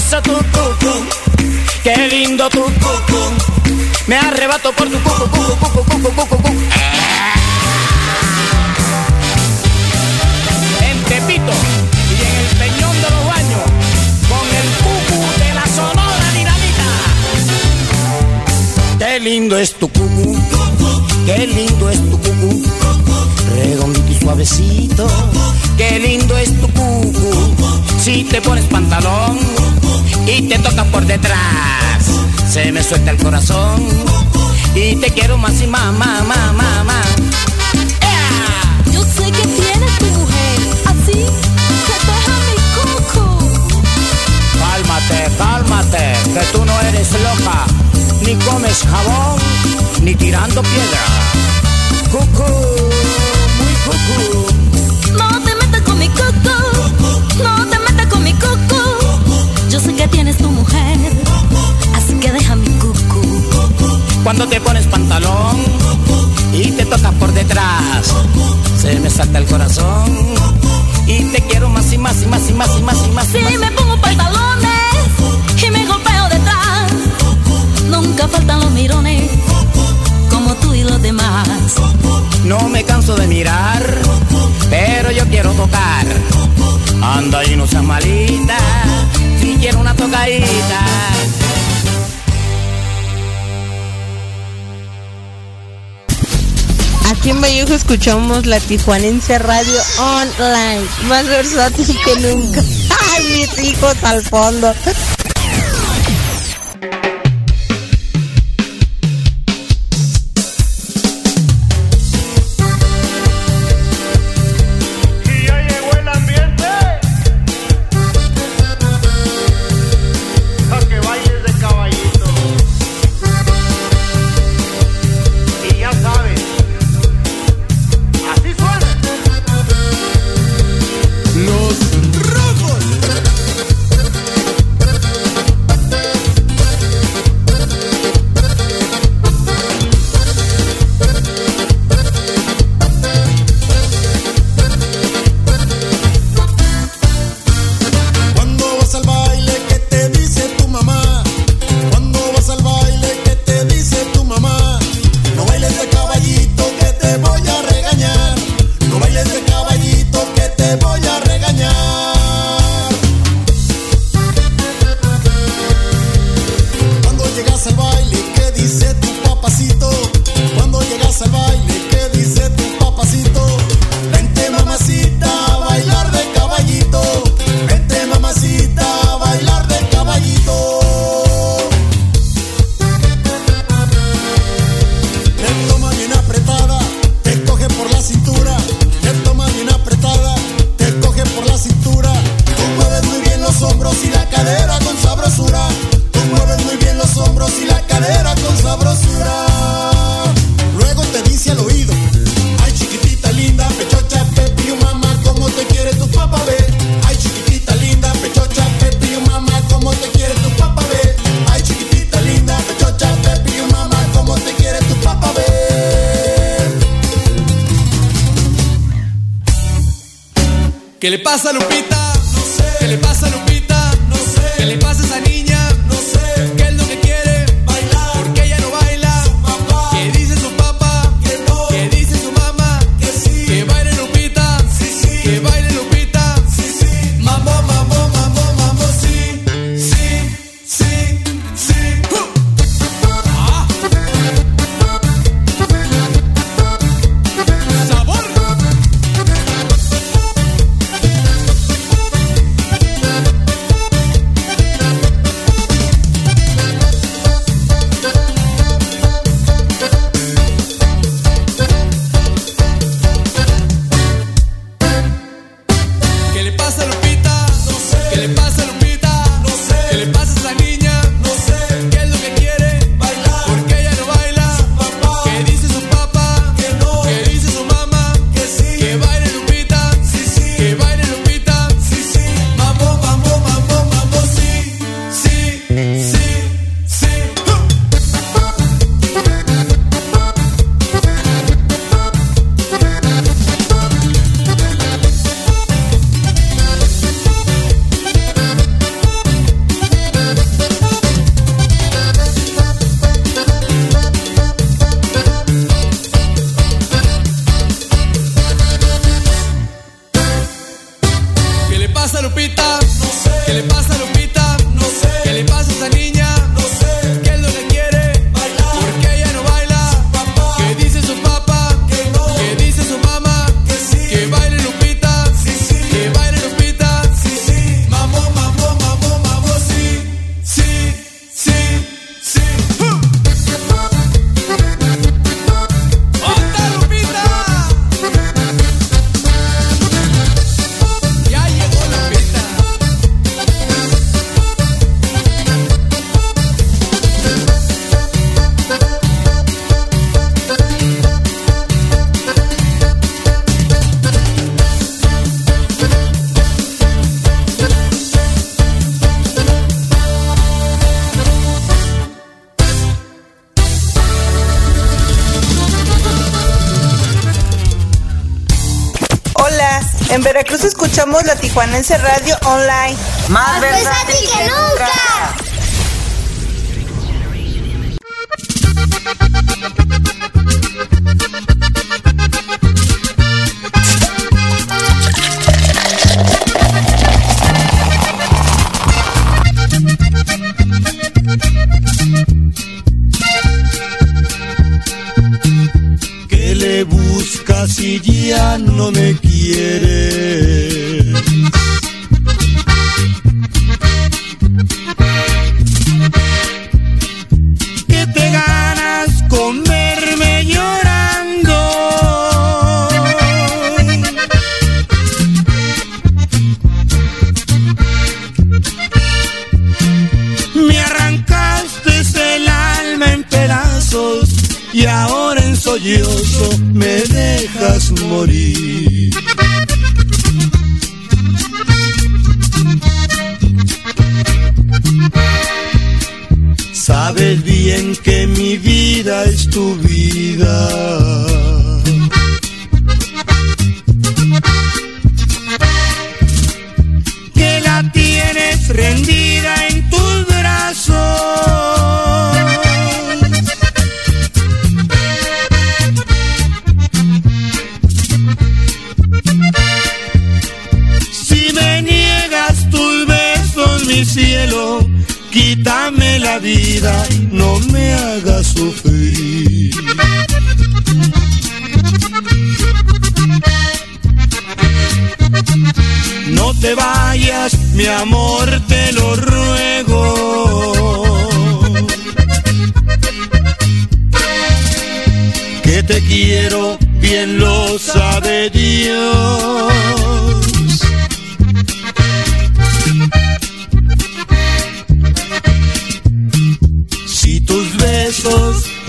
Tu. Qué lindo tu cucu, me arrebato por tu cucu, cucu, cucu, cucu, cucu, cucu. En Tepito y en el Peñón de los Baños, con el cucu de la Sonora Dinamita. Qué lindo es tu cucu, qué lindo es tu cucu, redondito y suavecito. Qué lindo es tu cucu, si te pones pantalón y te toca por detrás, se me suelta el corazón y te quiero más y más, más, más, más, más. Yo sé que tienes tu mujer, así que deja mi coco. Cálmate, cálmate, que tú no eres loca, ni comes jabón, ni tirando piedra. Cucú, muy cucú. No te metas con mi coco, no te metas con mi coco. Yo sé que tienes tu mujer, así que deja mi cucu. Cuando te pones pantalón y te tocas por detrás, se me salta el corazón. Y te quiero más y más y más y más y más y más. Si me pongo pantalones y me golpeo detrás, nunca faltan los mirones como tú y los demás. No me canso de mirar, pero yo quiero tocar. Anda y no seas malita quiero una tocadita. Aquí en Vallejo escuchamos la Tijuanense Radio Online, más versátil que nunca. ¡Ay, mis hijos al fondo! Tijuanense Radio Online. Más, versátil que nunca.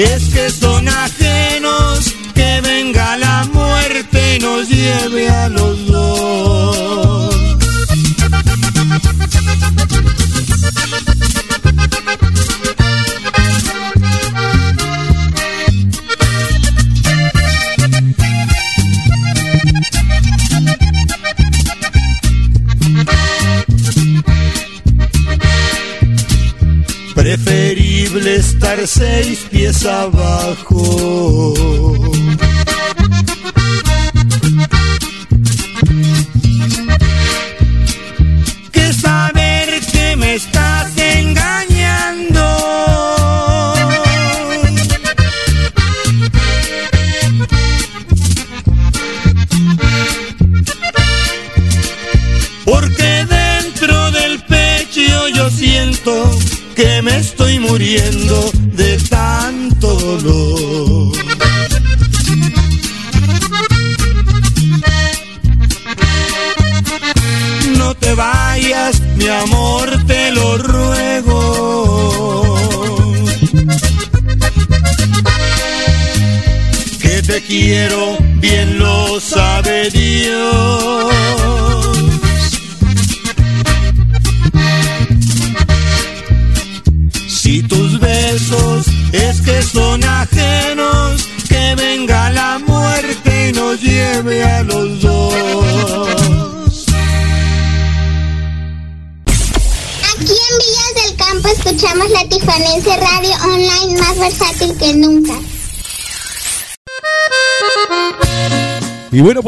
es que son.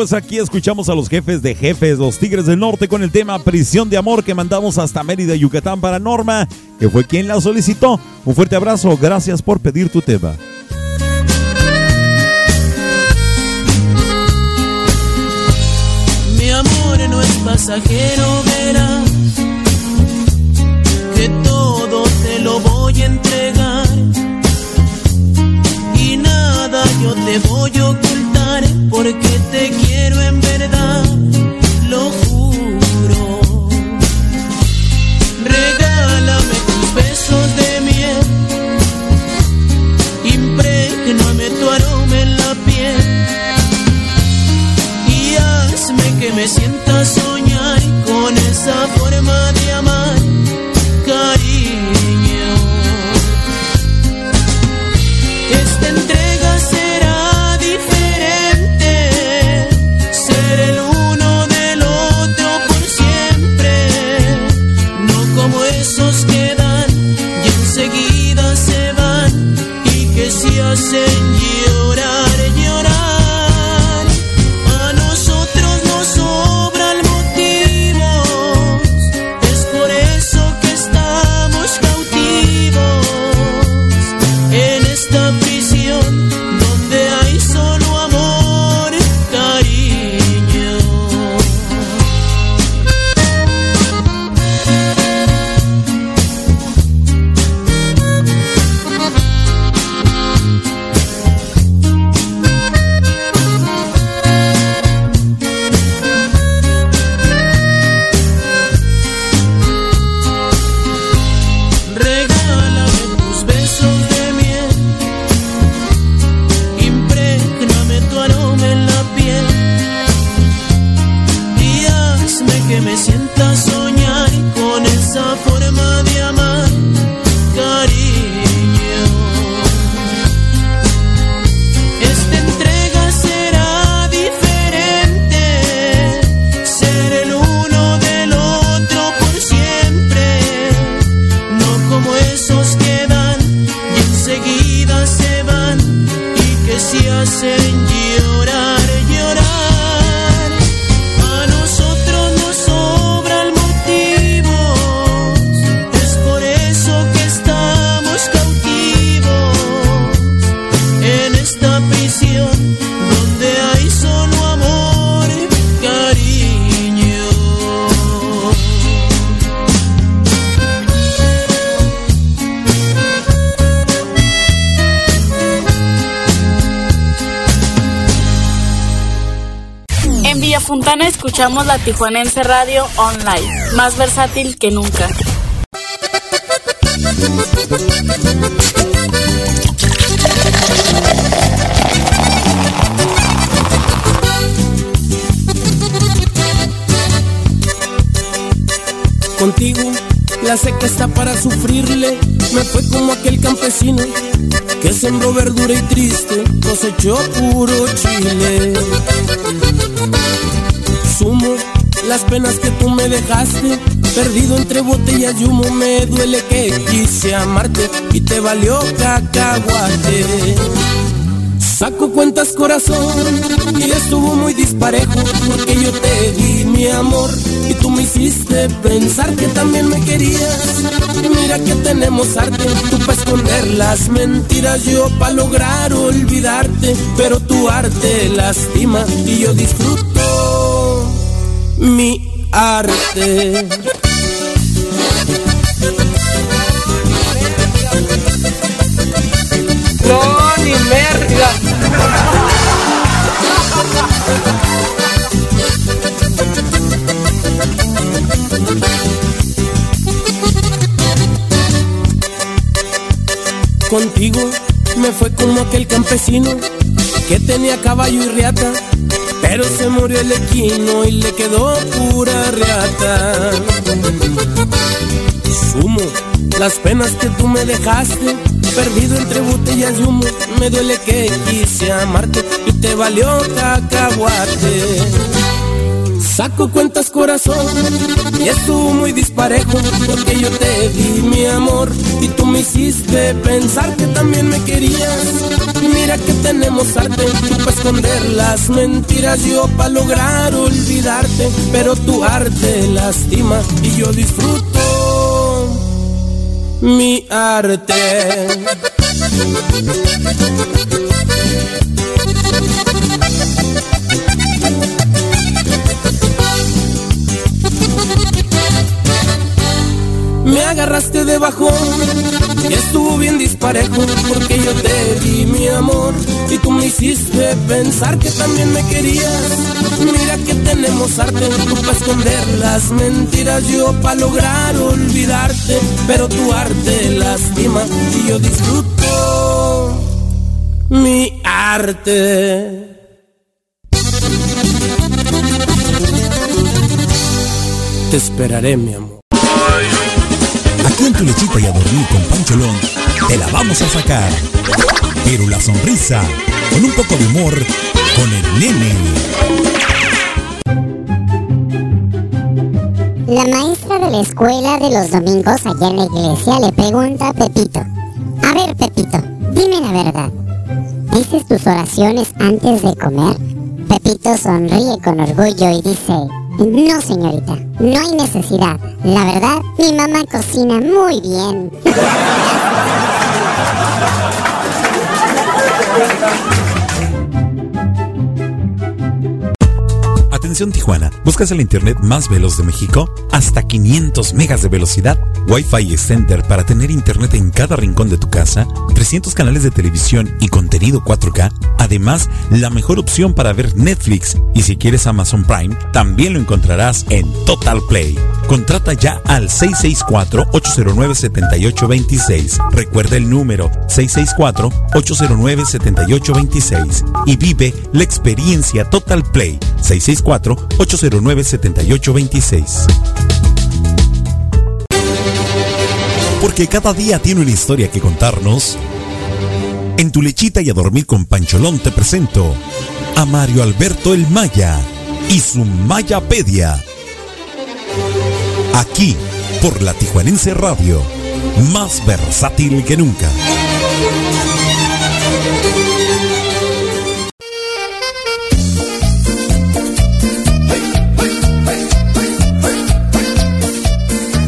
Pues aquí escuchamos a los jefes de jefes, los Tigres del Norte, con el tema Prisión de Amor que mandamos hasta Mérida, Yucatán para Norma, que fue quien la solicitó. Un fuerte abrazo, gracias por pedir tu tema. Mi amor no es pasajero, verás que todo te lo voy a entregar y nada yo te voy a ocultar porque te quiero en vez que me sienta escuchamos la Tijuanense Radio Online, más versátil que nunca. Contigo la seca está para sufrirle. Me fue como aquel campesino que sembró verdura y triste cosechó puro chile. Las penas que tú me dejaste, perdido entre botellas y humo. Me duele que quise amarte y te valió cacahuate. Saco cuentas corazón y estuvo muy disparejo porque yo te di mi amor y tú me hiciste pensar que también me querías. Mira que tenemos arte, tú para esconder las mentiras, yo para lograr olvidarte, pero tu arte lastima y yo disfruto mi arte. No, ni. Contigo me fue como aquel campesino que tenía caballo y riata, pero se murió el equino y le quedó pura riata. Sumo las penas que tú me dejaste, perdido entre botellas y humo, me duele que quise amarte y te valió cacahuate. Saco cuentas corazón y estuvo muy disparejo porque yo te di mi amor y tú me hiciste pensar que también me querías. Mira que tenemos arte, tú para esconder las mentiras, yo para lograr olvidarte, pero tu arte lastima y yo disfruto mi arte. Agarraste de y estuvo bien disparejo porque yo te di mi amor y tú me hiciste pensar que también me querías. Mira que tenemos arte, tú para esconder las mentiras, yo para lograr olvidarte, pero tu arte lastima y yo disfruto mi arte. Te esperaré, mi amor. Aquí en tu lechita y a dormir con Pancholón, te la vamos a sacar. Pero la sonrisa, con un poco de humor, con el nene. La maestra de la escuela de los domingos allá en la iglesia le pregunta a Pepito, a ver Pepito, dime la verdad, ¿dices tus oraciones antes de comer? Pepito sonríe con orgullo y dice, no señorita, no hay necesidad, la verdad mi mamá cocina muy bien. Atención Tijuana, ¿buscas el internet más veloz de México? Hasta 500 megas de velocidad, Wi-Fi Extender para tener internet en cada rincón de tu casa, 300 canales de televisión y contenido 4K, además la mejor opción para ver Netflix. Y si quieres Amazon Prime, también lo encontrarás en Total Play. Contrata ya al 664-809-7826. Recuerda el número 664-809-7826 y vive la experiencia Total Play. 664 444-809-7826. Porque cada día tiene una historia que contarnos. En tu lechita y a dormir con Pancholón te presento a Mario Alberto el Maya y su Mayapedia. Aquí, por la Tijuanense Radio, más versátil que nunca.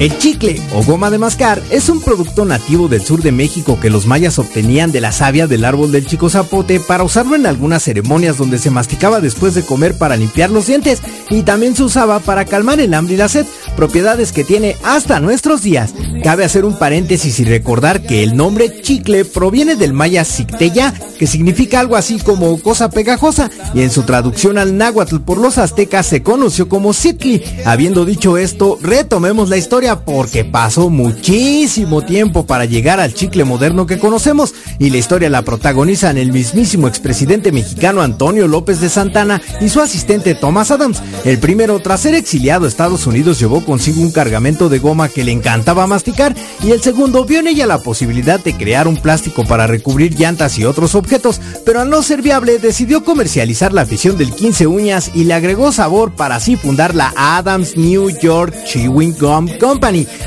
El chicle o goma de mascar es un producto nativo del sur de México que los mayas obtenían de la savia del árbol del chico zapote para usarlo en algunas ceremonias donde se masticaba después de comer para limpiar los dientes y también se usaba para calmar el hambre y la sed, propiedades que tiene hasta nuestros días. Cabe hacer un paréntesis y recordar que el nombre chicle proviene del maya cicteya, que significa algo así como cosa pegajosa, y en su traducción al náhuatl por los aztecas se conoció como citli. Habiendo dicho esto, retomemos la historia porque pasó muchísimo tiempo para llegar al chicle moderno que conocemos y la historia la protagonizan el mismísimo expresidente mexicano Antonio López de Santana y su asistente Thomas Adams. El primero, tras ser exiliado a Estados Unidos, llevó consigo un cargamento de goma que le encantaba masticar y el segundo vio en ella la posibilidad de crear un plástico para recubrir llantas y otros objetos, pero al no ser viable decidió comercializar la afición del 15 uñas y le agregó sabor para así fundar la Adams New York Chewing Gum Company.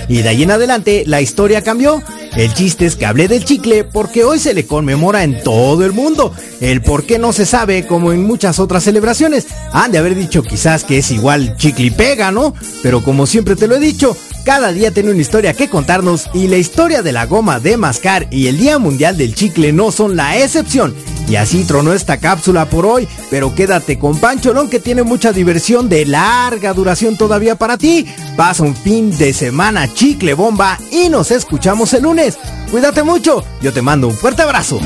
Y de ahí en adelante la historia cambió. El chiste es que hablé del chicle porque hoy se le conmemora en todo el mundo. El por qué no se sabe como en muchas otras celebraciones. Han de haber dicho quizás que es igual chicle y pega, ¿no? Pero como siempre te lo he dicho, cada día tiene una historia que contarnos y la historia de la goma de mascar y el Día Mundial del Chicle no son la excepción. Y así tronó esta cápsula por hoy, pero quédate con Pancholón que tiene mucha diversión de larga duración todavía para ti. Pasa un fin de semana chicle bomba y nos escuchamos el lunes. Cuídate mucho, yo te mando un fuerte abrazo.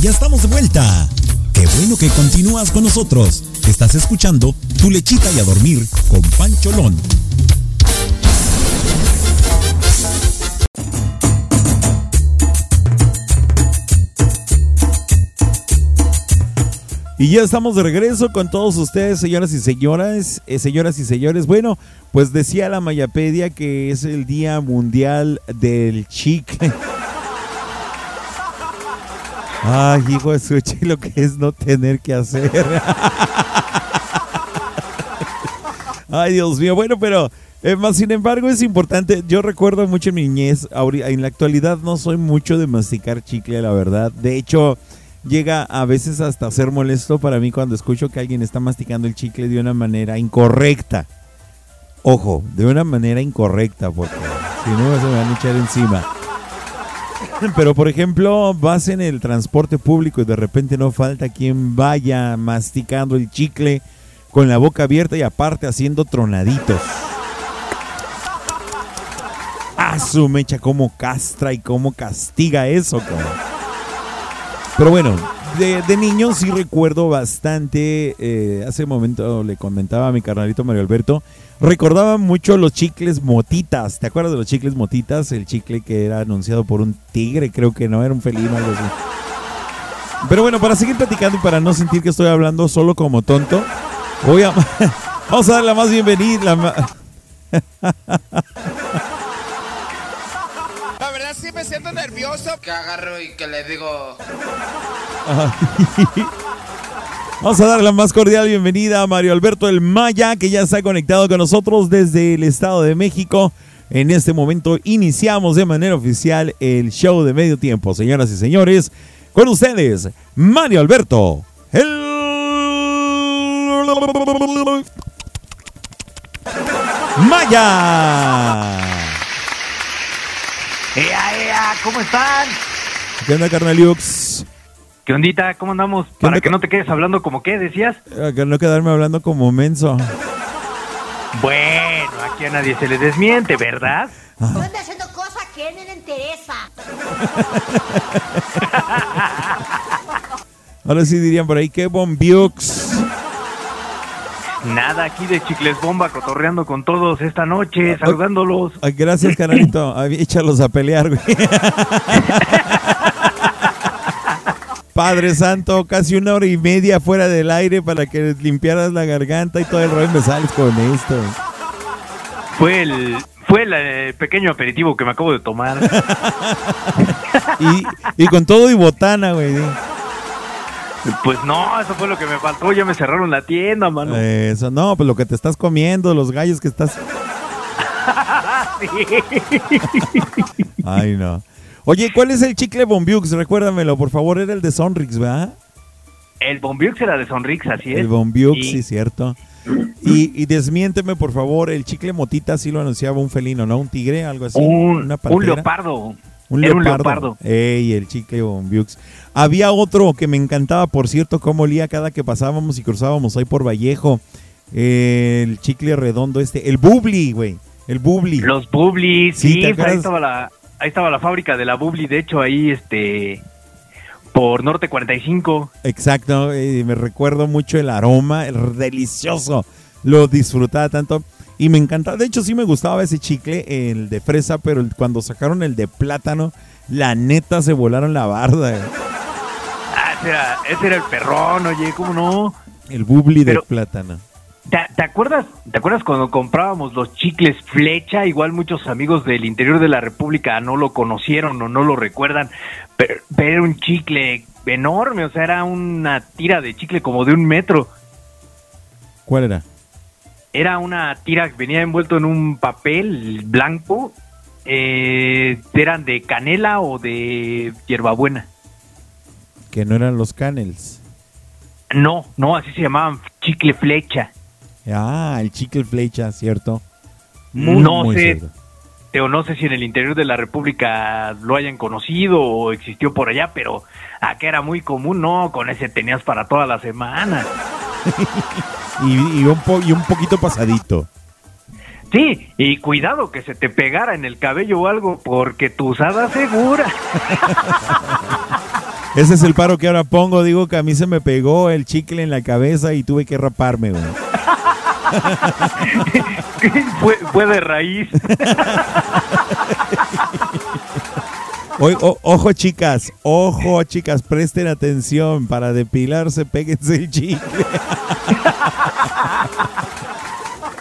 Ya estamos de vuelta. Qué bueno que continúas con nosotros. Estás escuchando Tu lechita y a dormir con Pancholón. Y ya estamos de regreso con todos ustedes, señoras y señoras, eh, señoras y señores. Bueno, pues decía la Mayapedia que es el Día Mundial del Chicle. Ay, hijo de su lo que es no tener que hacer. Ay, Dios mío. Bueno, pero eh, más sin embargo es importante. Yo recuerdo mucho mi niñez. En la actualidad no soy mucho de masticar chicle, la verdad. De hecho, llega a veces hasta ser molesto para mí cuando escucho que alguien está masticando el chicle de una manera incorrecta. Ojo, de una manera incorrecta, porque si no se me van a echar encima. Pero por ejemplo, vas en el transporte público y de repente no falta quien vaya masticando el chicle con la boca abierta y aparte haciendo tronaditos. A su mecha, cómo castra y cómo castiga eso. Pero bueno, de, de niño sí recuerdo bastante. eh, hace un momento le comentaba a mi carnalito Mario Alberto. Recordaba mucho los chicles motitas. ¿Te acuerdas de los chicles motitas? El chicle que era anunciado por un tigre, creo que no, era un felino, así. Pero bueno, para seguir platicando y para no sentir que estoy hablando solo como tonto, voy a. Vamos a dar la más bienvenida. la me siento nervioso. Que agarro y que le digo... Vamos a dar la más cordial bienvenida a Mario Alberto El Maya, que ya está conectado con nosotros desde el Estado de México. En este momento iniciamos de manera oficial el show de medio tiempo. Señoras y señores, con ustedes, Mario Alberto El Maya. ¿Cómo están? ¿Qué onda, carnaliux? ¿Qué ondita? ¿Cómo andamos? Para que no te quedes hablando como qué, decías. Ah, Que no quedarme hablando como menso. Bueno, aquí a nadie se le desmiente, ¿verdad? Tú andas haciendo cosas que no le interesa. Ahora sí dirían por ahí que bombiux. Nada, aquí de Chicles Bomba, cotorreando con todos esta noche, saludándolos. Ay, gracias, canalito. Échalos a pelear, güey. Padre Santo, casi una hora y media fuera del aire para que limpiaras la garganta y todo el rollo me sales con esto. Fue el, fue el eh, pequeño aperitivo que me acabo de tomar. Y, y con todo y botana, güey. Pues no, eso fue lo que me faltó. Ya me cerraron la tienda, mano. Eso, no, pues lo que te estás comiendo, los gallos que estás... Ay, no. Oye, ¿cuál es el chicle Bombiux? Recuérdamelo, por favor, era el de Sonrix, ¿verdad? El Bombiux era de Sonrix, así es. El Bombiux, sí, cierto. Y, y desmiénteme, por favor, el chicle motita sí lo anunciaba un felino, ¿no? Un tigre, algo así. Un, Una un leopardo. Un Era leopardo. un leopardo. Ey, el chicle Bombiux. Había otro que me encantaba, por cierto, cómo olía cada que pasábamos y cruzábamos ahí por Vallejo. El chicle redondo este. El Bubli, güey. El Bubli. Los Bublis, Sí, sí, ¿te pues, ahí estaba la ahí estaba la fábrica de la Bubli, de hecho ahí este por Norte 45. Exacto, eh, me recuerdo mucho el aroma, el delicioso. Lo disfrutaba tanto y me encantaba. De hecho, sí me gustaba ese chicle, el de fresa, pero cuando sacaron el de plátano, la neta se volaron la barda. Ah, ese era, ese era el perrón, oye, ¿cómo no? El bubli de plátano. ¿Te, te acuerdas, ¿Te acuerdas cuando comprábamos los chicles flecha? Igual muchos amigos del interior de la República no lo conocieron o no lo recuerdan, pero, pero era un chicle enorme, o sea, era una tira de chicle como de un metro. ¿Cuál era? Era una tira que venía envuelto en un papel blanco. eh, eran de canela o de hierbabuena. Que no eran los canels. No, no, así se llamaban chicle flecha. Ah, el chicle flecha, cierto. no muy sé, cierto. o no sé si en el interior de la República lo hayan conocido o existió por allá, pero acá era muy común, no, con ese tenías para toda la semana. Y, y un po- y un poquito pasadito. Sí, y cuidado que se te pegara en el cabello o algo, porque tu usada segura. Ese es el paro que ahora pongo. Digo que a mí se me pegó el chicle en la cabeza y tuve que raparme, güey. fue, fue de raíz. Oy- o- ojo, chicas, ojo, chicas, presten atención. Para depilarse, péguense el chicle.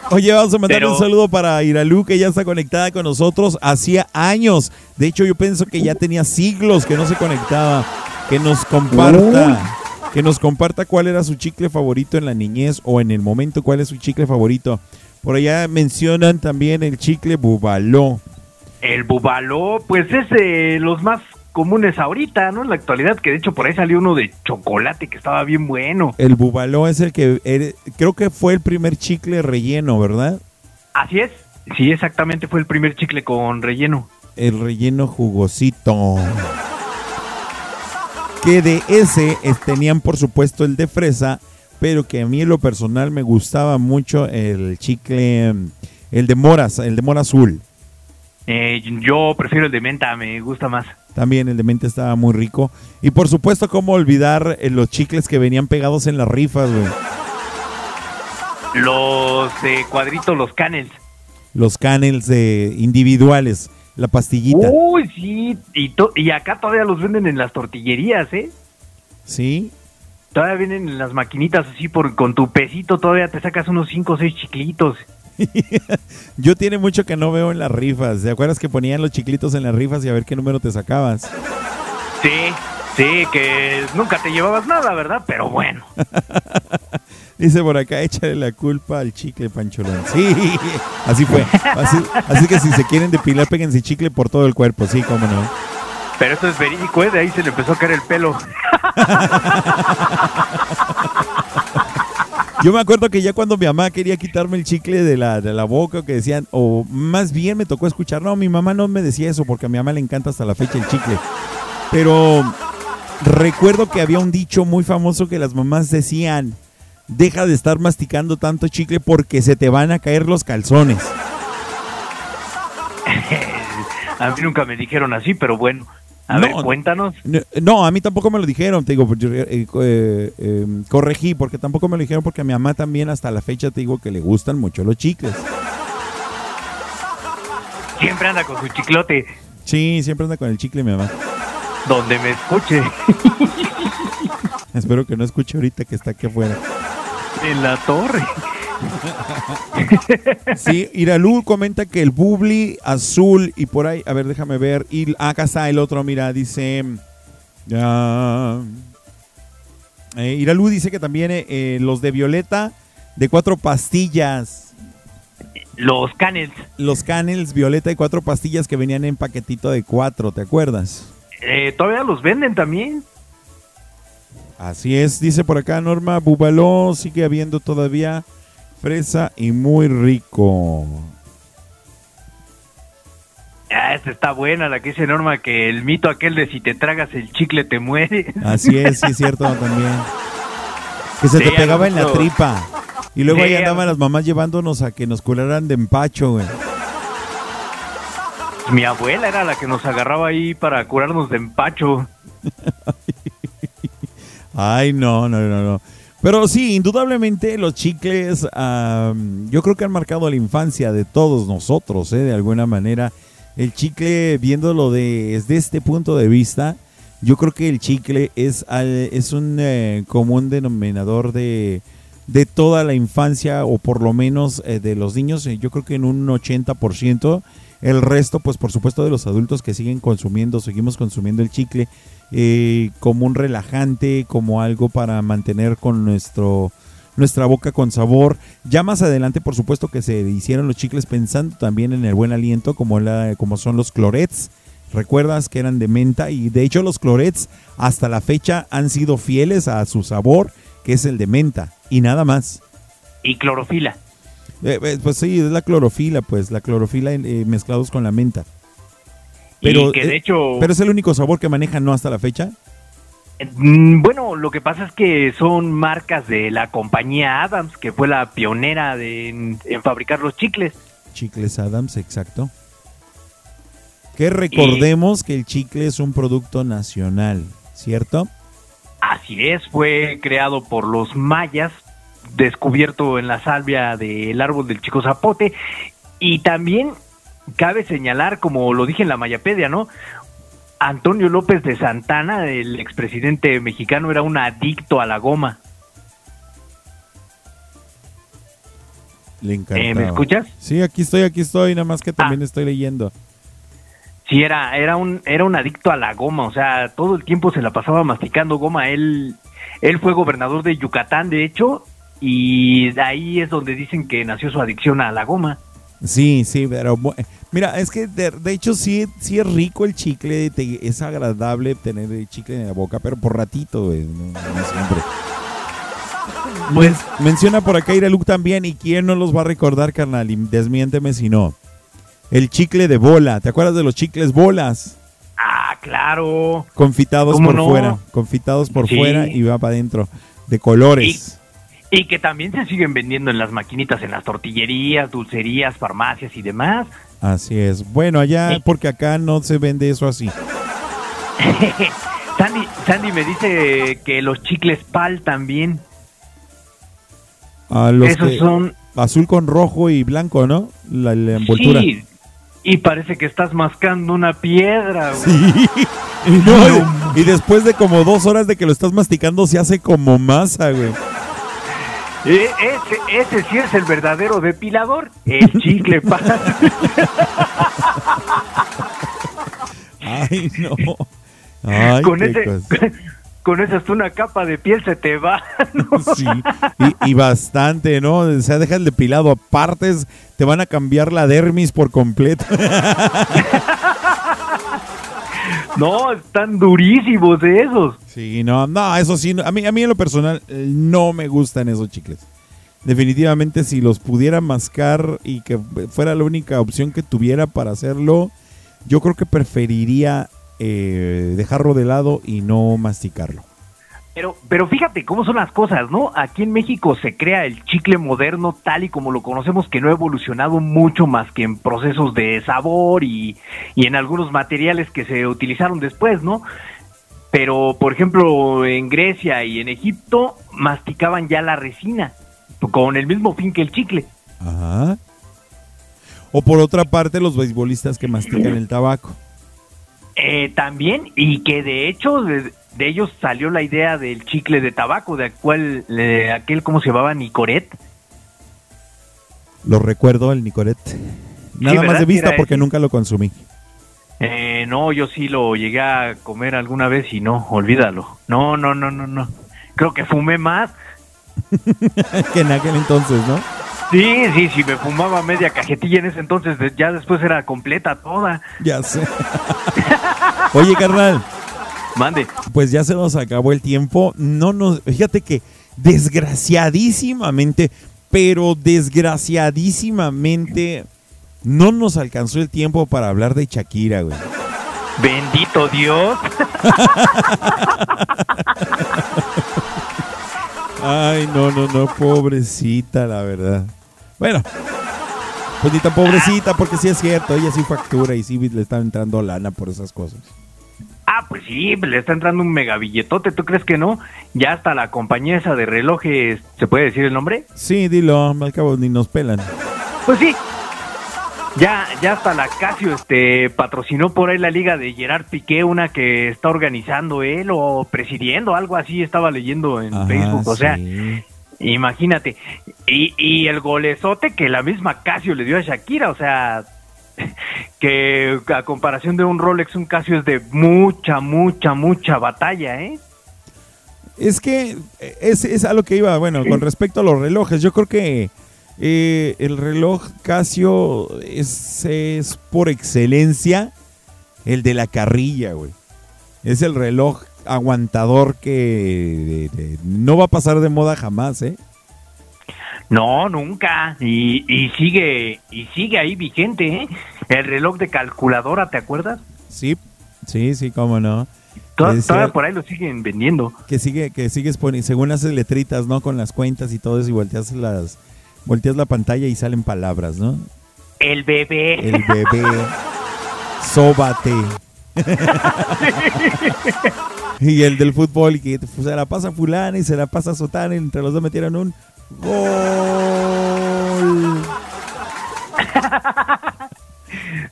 Oye, vamos a mandar Pero- un saludo para Iralu, que ya está conectada con nosotros hacía años. De hecho, yo pienso que ya tenía siglos que no se conectaba. Que nos comparta, que nos comparta cuál era su chicle favorito en la niñez o en el momento, cuál es su chicle favorito. Por allá mencionan también el chicle bubaló. El bubaló, pues es de los más comunes ahorita, ¿no? En la actualidad, que de hecho por ahí salió uno de chocolate que estaba bien bueno. El bubaló es el que ere- creo que fue el primer chicle relleno, ¿verdad? Así es. Sí, exactamente, fue el primer chicle con relleno. El relleno jugosito. Que de ese eh, tenían por supuesto el de fresa, pero que a mí en lo personal me gustaba mucho el chicle, el de moras, el de mora azul. Eh, yo prefiero el de menta, me gusta más. También el de mente estaba muy rico. Y por supuesto, cómo olvidar eh, los chicles que venían pegados en las rifas, güey. Los de cuadrito, los canels. Los canels de individuales, la pastillita. Uy, sí, y, y acá todavía los venden en las tortillerías, ¿eh? ¿Sí? Todavía vienen en las maquinitas así, por, con tu pesito todavía te sacas unos 5 o 6 chiclitos. Yo tiene mucho que no veo en las rifas. ¿Te acuerdas que ponían los chiclitos en las rifas y a ver qué número te sacabas? Sí, sí, que nunca te llevabas nada, ¿verdad? Pero bueno. Dice por acá, échale la culpa al chicle, Pancholón. Sí, así fue. Así, así que si se quieren depilar, péguense chicle por todo el cuerpo. Sí, cómo no. Pero esto es verídico, ¿eh? De ahí se le empezó a caer el pelo. Yo me acuerdo que ya cuando mi mamá quería quitarme el chicle de la, de la boca, que decían, o más bien me tocó escuchar, no, mi mamá no me decía eso porque a mi mamá le encanta hasta la fecha el chicle. Pero recuerdo que había un dicho muy famoso que las mamás decían, deja de estar masticando tanto chicle porque se te van a caer los calzones. A mí nunca me dijeron así, pero bueno. A No, ver, cuéntanos. No, a mí tampoco me lo dijeron, te digo, pues, yo, eh, eh, eh, corregí, porque tampoco me lo dijeron, porque a mi mamá también hasta la fecha te digo que le gustan mucho los chicles. Siempre anda con su chiclote. Sí, siempre anda con el chicle mi mamá. Donde me escuche. Espero que no escuche ahorita que está aquí afuera. En la torre. Sí, Iralú comenta que el bubli azul y por ahí, a ver, déjame ver. Y acá está el otro, mira, dice. ah, eh, Iralú dice que también eh, eh, los de violeta de cuatro pastillas. Los canels. Los canels violeta de cuatro pastillas que venían en paquetito de cuatro, ¿te acuerdas? Eh, Todavía los venden también. Así es, dice por acá Norma Bubaló, sigue habiendo todavía fresa y muy rico. Ah, esta está buena, la que dice Norma, que el mito aquel de si te tragas el chicle te muere. Así es, sí es cierto también. Que se Sí, te pegaba en la tripa. Y luego Sí, ahí andaban las mamás llevándonos a que nos curaran de empacho, güey. Mi abuela era la que nos agarraba ahí para curarnos de empacho. Ay, no, no, no, no. Pero sí, indudablemente los chicles, yo creo que han marcado la infancia de todos nosotros, ¿eh? de alguna manera. El chicle, viéndolo de- desde este punto de vista, yo creo que el chicle es, al- es un eh, común denominador de, de toda la infancia, o por lo menos eh, de los niños, eh, yo creo que en un 80%. El resto, pues por supuesto de los adultos que siguen consumiendo, seguimos consumiendo el chicle eh, como un relajante, como algo para mantener con nuestro nuestra boca con sabor. Ya más adelante, por supuesto que se hicieron los chicles pensando también en el buen aliento, como la como son los clorets. Recuerdas que eran de menta y de hecho los clorets hasta la fecha han sido fieles a su sabor, que es el de menta y nada más. Y clorofila. Eh, eh, pues sí, es la clorofila, pues la clorofila eh, mezclados con la menta. Pero, y que de eh, hecho... pero es el único sabor que manejan, ¿no? Hasta la fecha. Mm, Bueno, lo que pasa es que son marcas de la compañía Adams, que fue la pionera de, en, en fabricar los chicles. Chicles Adams, exacto. Que recordemos que el chicle es un producto nacional, ¿cierto? Así es, fue creado por los mayas, descubierto en la salvia del árbol del chico zapote. Y también cabe señalar, como lo dije en la Mayapedia, ¿no? Antonio López de Santana, el expresidente mexicano, era un adicto a la goma. Le encantaba. Eh, ¿me escuchas? Sí, aquí estoy, aquí estoy, nada más que también estoy leyendo. Sí, era, era un, era un adicto a la goma, o sea, todo el tiempo se la pasaba masticando goma. Él, él fue gobernador de Yucatán, de hecho, y ahí es donde dicen que nació su adicción a la goma. Sí, sí, pero mira, es que de, de hecho sí, sí es rico el chicle, te- es agradable tener el chicle en la boca, pero por ratito, güey, no, no siempre. Pues, Men- menciona por acá Iraluk también, y quién no los va a recordar, carnal, y desmiénteme si no. El chicle de bola, ¿te acuerdas de los chicles bolas? ah, claro. Confitados ¿Cómo por no? fuera, confitados por Sí. fuera y va para adentro, de colores. Y que también se siguen vendiendo en las maquinitas, en las tortillerías, dulcerías, farmacias y demás. Así es. Bueno, allá, porque acá no se vende eso así. Sandy, Sandy me dice que los chicles pal también. A los Esos que- son- azul con rojo y blanco, ¿no? La, la envoltura. Sí, y parece que estás mascando una piedra. güey. Sí. Y, no, y después de como dos horas de que lo estás masticando, se hace como masa, güey. Eh, ese, ese sí es el verdadero depilador, el chicle pal. Ay, no. Ay, con ese, cosa. con ese hasta una capa de piel se te va. ¿no? Sí. Y, y bastante, ¿no? O sea, deja el depilado aparte, te van a cambiar la dermis por completo. No, están durísimos esos. Sí, no, no, eso sí, a mí, a mí en lo personal eh, no me gustan esos chicles. Definitivamente si los pudiera mascar y que fuera la única opción que tuviera para hacerlo, yo creo que preferiría eh, dejarlo de lado y no masticarlo. Pero, pero fíjate cómo son las cosas, ¿no? Aquí en México se crea el chicle moderno tal y como lo conocemos, que no ha evolucionado mucho más que en procesos de sabor y, y en algunos materiales que se utilizaron después, ¿no? Pero, por ejemplo, en Grecia y en Egipto masticaban ya la resina, con el mismo fin que el chicle. Ajá. O por otra parte, los beisbolistas que mastican el tabaco. Eh, también, y que de hecho de, ellos salió la idea del chicle de tabaco, de aquel, de aquel ¿cómo se llamaba? Nicoret. Lo recuerdo, el Nicoret. Nada más de vista porque ese. nunca lo consumí. Eh, no, yo sí lo llegué a comer alguna vez y no, olvídalo. No, no, no, no, no. Creo que fumé más. que en aquel entonces, ¿no? Sí, sí, sí, me fumaba media cajetilla en ese entonces, ya después era completa toda. Ya sé. Oye, carnal. Mande. Pues ya se nos acabó el tiempo. No nos. Fíjate que desgraciadísimamente, pero desgraciadísimamente, no nos alcanzó el tiempo para hablar de Shakira, güey. Bendito Dios. Ay, no, no, no, pobrecita, la verdad. Bueno, pues ni tan pobrecita, porque sí es cierto, ella sí factura y sí le está entrando lana por esas cosas. Ah, pues sí, le está entrando un megabilletote, ¿tú crees que no? Ya hasta la compañía esa de relojes, ¿se puede decir el nombre? Sí, dilo, al cabo ni nos pelan. Pues sí. Ya, ya hasta la Casio este patrocinó por ahí la liga de Gerard Piqué, una que está organizando él o presidiendo, algo así estaba leyendo en Ajá, Facebook. O sea, imagínate. Y, y el golezote que la misma Casio le dio a Shakira, o sea, que a comparación de un Rolex, un Casio es de mucha, mucha, mucha batalla, ¿eh? Es que es, es a lo que iba, bueno, con respecto a los relojes, yo creo que eh, el reloj Casio es, es por excelencia el de la carrilla, güey. Es el reloj aguantador que de- de- no va a pasar de moda jamás, ¿eh? No, nunca. Y, y sigue y sigue ahí vigente, ¿eh? El reloj de calculadora, ¿te acuerdas? Sí, sí, sí, cómo no. Decía todavía por ahí lo siguen vendiendo. que sigue, que sigues poniendo, según haces letritas, ¿no? Con las cuentas y todo eso, y volteas las, volteas la pantalla y salen palabras, ¿no? El bebé. El bebé, sóbate. y el del fútbol, que se la pasa fulana y se la pasa sotana, entre los dos metieron un gol.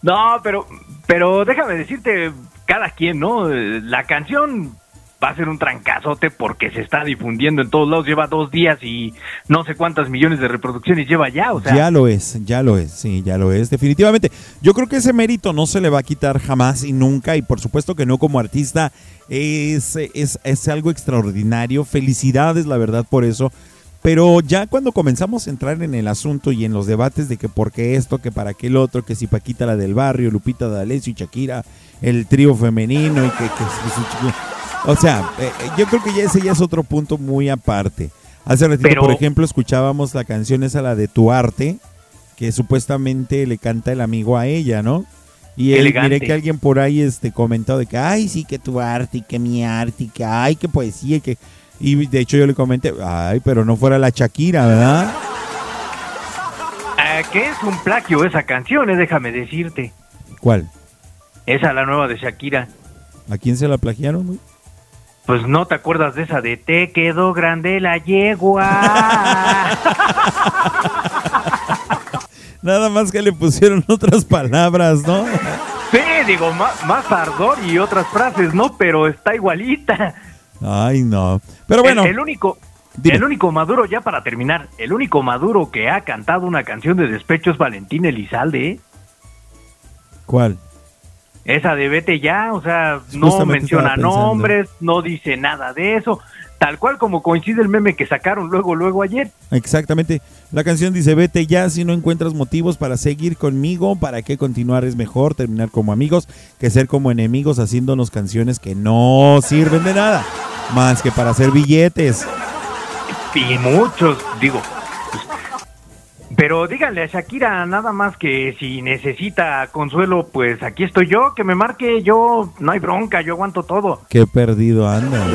No, pero pero déjame decirte, cada quien, ¿no? La canción va a ser un trancazote porque se está difundiendo en todos lados, lleva dos días y no sé cuántas millones de reproducciones lleva ya, o sea, ya lo es, ya lo es, sí, ya lo es, definitivamente. Yo creo que ese mérito no se le va a quitar jamás y nunca, y por supuesto que no como artista, es, es, es algo extraordinario. Felicidades, la verdad, por eso. Pero ya cuando comenzamos a entrar en el asunto y en los debates de que por qué esto, que para qué el otro, que si Paquita la del barrio, Lupita D'Alessio y Shakira, el trío femenino y que... que- o sea, eh, eh, yo creo que ya ese ya es otro punto muy aparte. Hace ratito, Pero- por ejemplo, escuchábamos la canción esa, la de Tu Arte, que supuestamente le canta el amigo a ella, ¿no? Y él, miré que alguien por ahí este, comentó de que, ay, sí, que tu arte, y que mi arte, y que, ay, que poesía, y que... Y de hecho yo le comenté, ay, pero no fuera la Shakira, ¿verdad? eh, que es un plagio esa canción, eh, déjame decirte. ¿Cuál? Esa la nueva de Shakira. ¿A quién se la plagiaron, güey? Pues no te acuerdas de esa de te quedó grande la yegua. Nada más que le pusieron otras palabras, ¿no? sí, digo, más, más ardor y otras frases, ¿no? Pero está igualita. Ay, no. Pero bueno, El, el único, Dime. el único Maduro, ya para terminar, el único Maduro que ha cantado una canción de despecho es Valentín Elizalde, ¿eh? ¿cuál? Esa de vete ya, o sea, no menciona nombres, no dice nada de eso, tal cual como coincide el meme que sacaron luego, luego ayer. Exactamente. La canción dice, vete ya si no encuentras motivos para seguir conmigo, para qué continuar es mejor terminar como amigos que ser como enemigos haciéndonos canciones que no sirven de nada, más que para hacer billetes. Y muchos, digo. pues, pero díganle a Shakira nada más que si necesita consuelo, pues aquí estoy yo, que me marque yo, no hay bronca, yo aguanto todo. Qué perdido anda.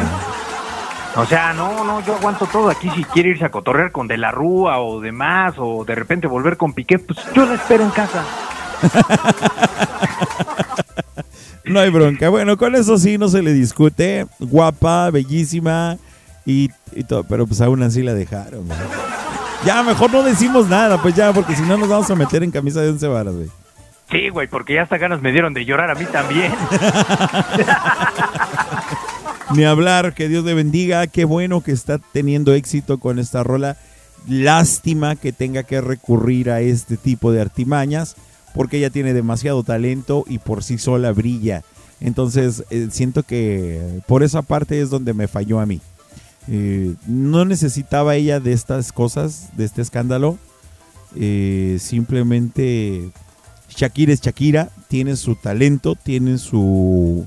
O sea, no, no, yo aguanto todo aquí si quiere irse a cotorrear con De la Rúa o demás, o de repente volver con Piqué, pues yo la espero en casa. No hay bronca. Bueno, con eso sí no se le discute. Guapa, bellísima y, y todo. Pero pues aún así la dejaron. güey. Ya, mejor no decimos nada, pues ya, porque si no nos vamos a meter en camisa de once varas, güey. Sí, güey, porque ya hasta ganas me dieron de llorar a mí también. Ni hablar, que Dios le bendiga. Qué bueno que está teniendo éxito con esta rola. Lástima que tenga que recurrir a este tipo de artimañas, porque ella tiene demasiado talento y por sí sola brilla. Entonces, eh, siento que por esa parte es donde me falló a mí. Eh, no necesitaba ella de estas cosas, de este escándalo. Eh, simplemente Shakira es Shakira, tiene su talento, tiene su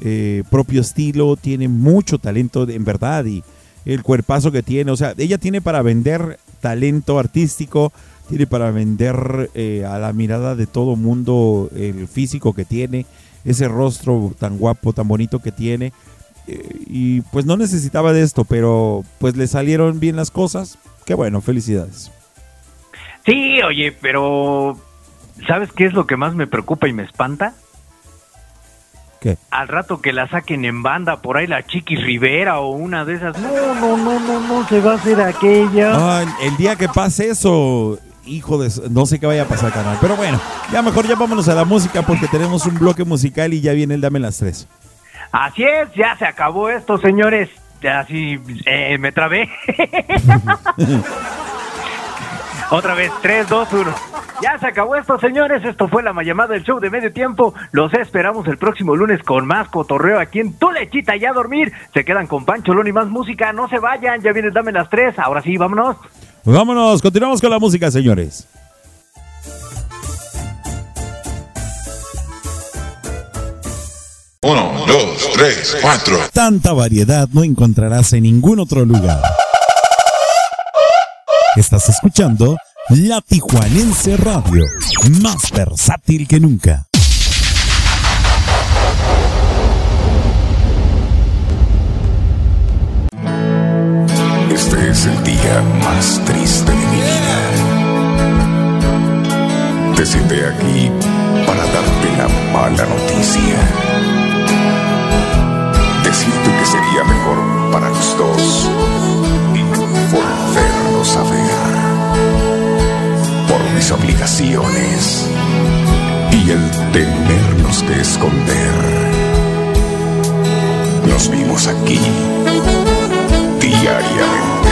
eh, propio estilo, tiene mucho talento en verdad y el cuerpazo que tiene, o sea, ella tiene para vender talento artístico, tiene para vender eh, a la mirada de todo mundo el físico que tiene, ese rostro tan guapo, tan bonito que tiene. eh, y pues no necesitaba de esto, pero pues le salieron bien las cosas. Qué bueno, felicidades. Sí, oye, pero ¿sabes qué es lo que más me preocupa y me espanta? ¿Qué? Al rato que la saquen en banda, por ahí la Chiquis Rivera o una de esas. No, no, no, no, no se va a hacer aquella. Ay, el día que pase eso, hijo de... No sé qué vaya a pasar, canal. Pero bueno, ya mejor ya vámonos a la música porque tenemos un bloque musical y ya viene el Dame las Tres. Así es, ya se acabó esto, señores. Ya sí, eh, me trabé. Otra vez, 3, 2, 1. Ya se acabó esto, señores. Esto fue la llamada del show de medio tiempo. Los esperamos el próximo lunes con más cotorreo aquí en Tu Lechita y a dormir. Se quedan con Pancho Lón y más música. No se vayan, ya viene Dame las 3. Ahora sí, vámonos. Vámonos, continuamos con la música, señores. Uno, dos, tres, cuatro. Tanta variedad no encontrarás en ningún otro lugar. Estás escuchando La Tijuanense Radio, más versátil que nunca. Este es el día más triste de mi vida. Te senté aquí para darte la mala noticia. Ver. Por mis obligaciones y el tenernos que esconder. Nos vimos aquí diariamente.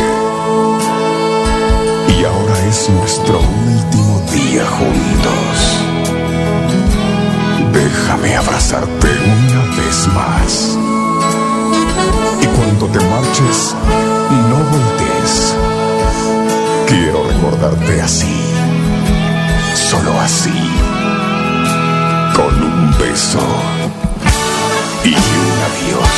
Y ahora es nuestro último día juntos. Déjame abrazarte una vez más. Y cuando te marches, no voltees. Recordarte así. Solo así. Con un beso y un adiós.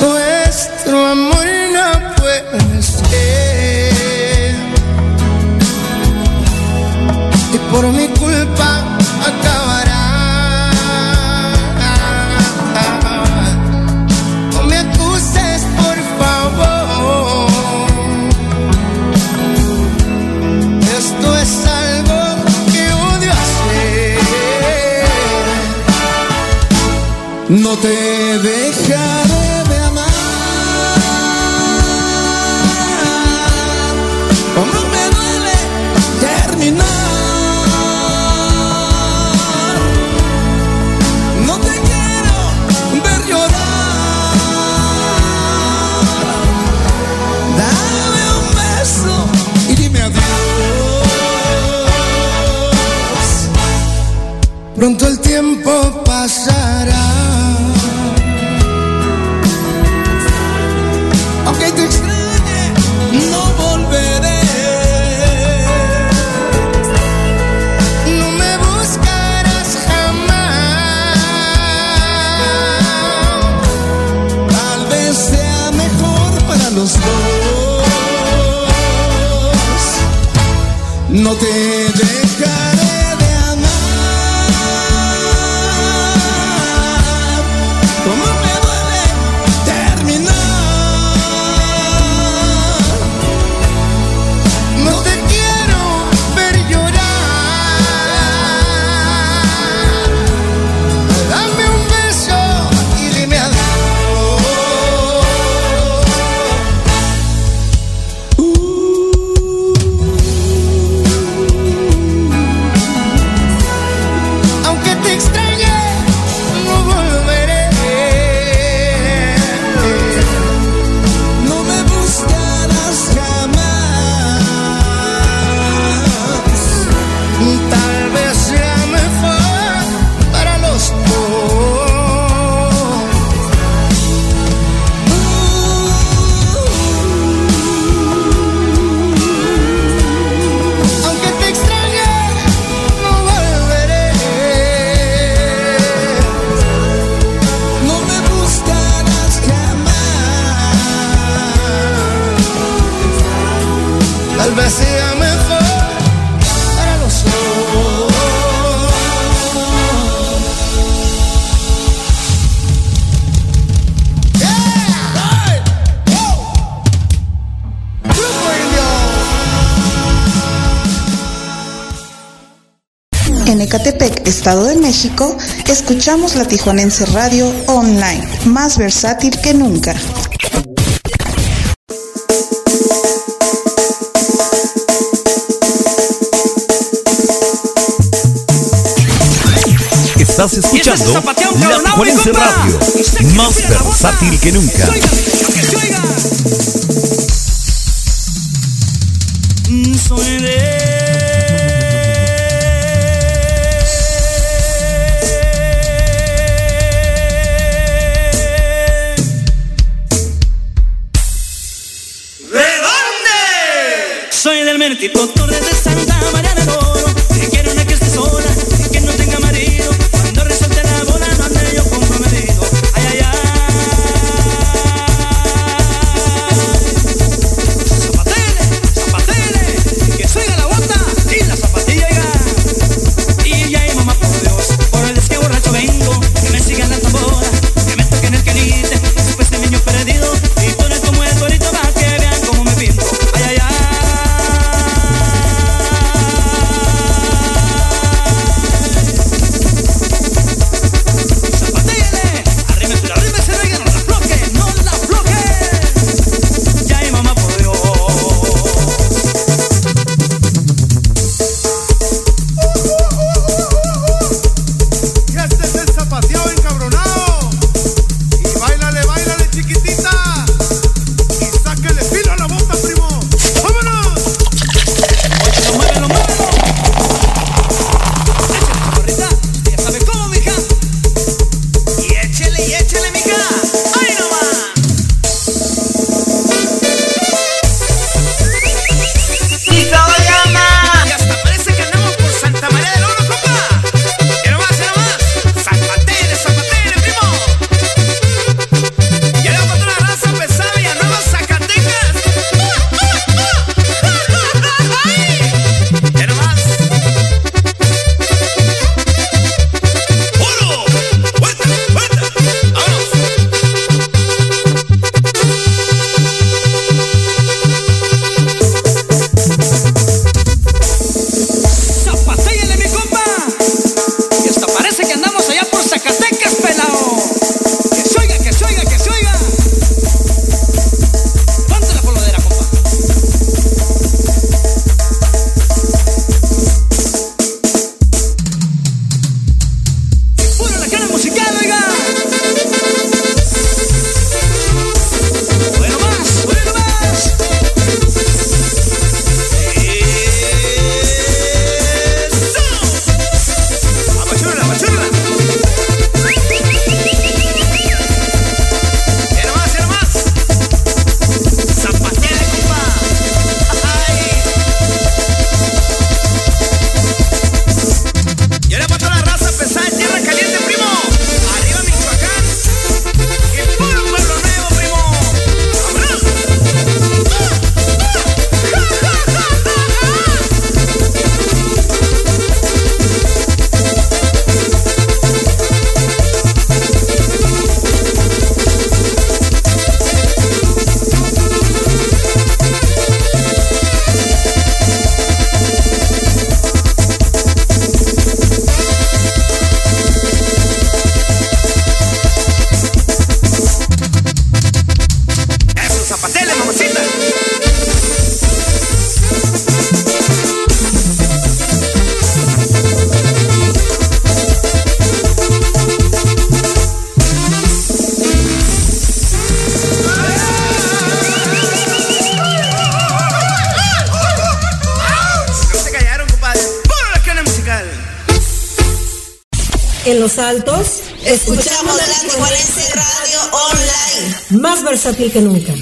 Nuestro amor no puede ser. Y por mi No te dejaré Escuchamos la Tijuanense Radio Online, más versátil que nunca. Estás escuchando la Tijuanense Radio, más versátil que nunca. Escuchamos la Radio Online. Más versátil que nunca.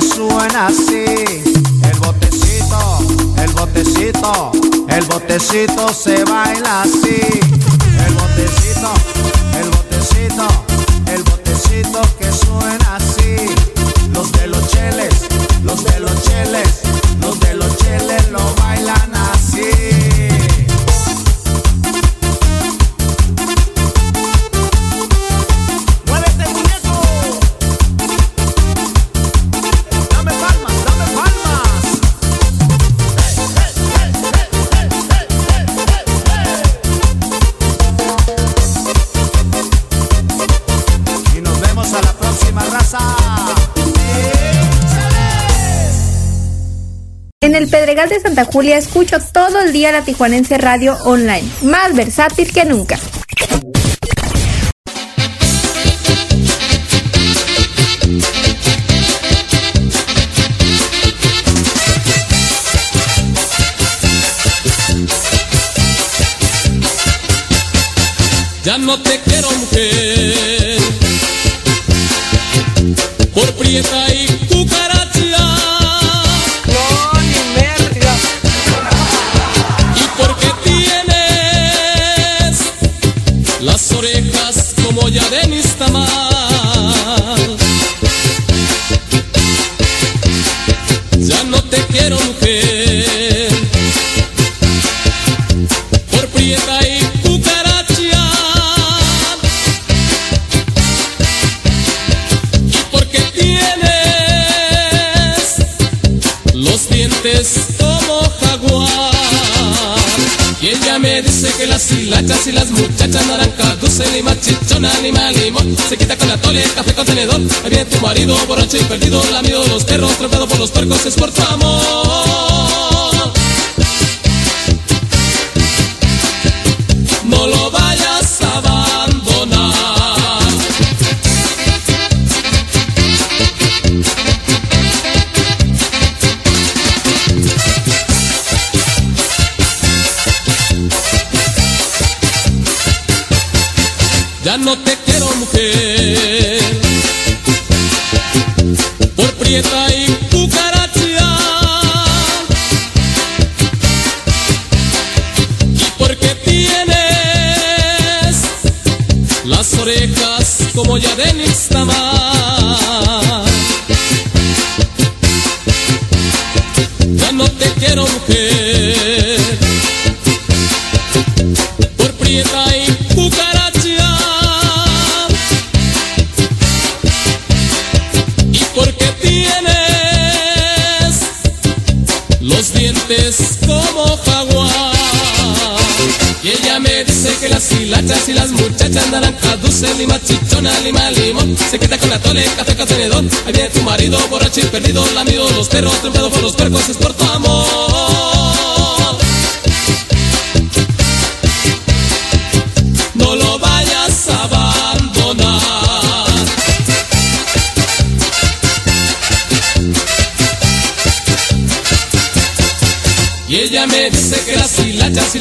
suena así. Julia escucho todo el día la Tijuanense Radio Online, más versátil que nunca. Ya no te quiero mujer, por prieta muchacha naranja, dulce lima, chichona, animal, limón. Se quita con atole, café con tenedor. Ahí viene tu marido, borracho y perdido, lamido de los perros, trampeado por los puercos, es por tu amor. Tole, café con tenedor. Ahí viene tu marido, borracho y perdido, lamido los perros, trempado por los percos, es por tu amor.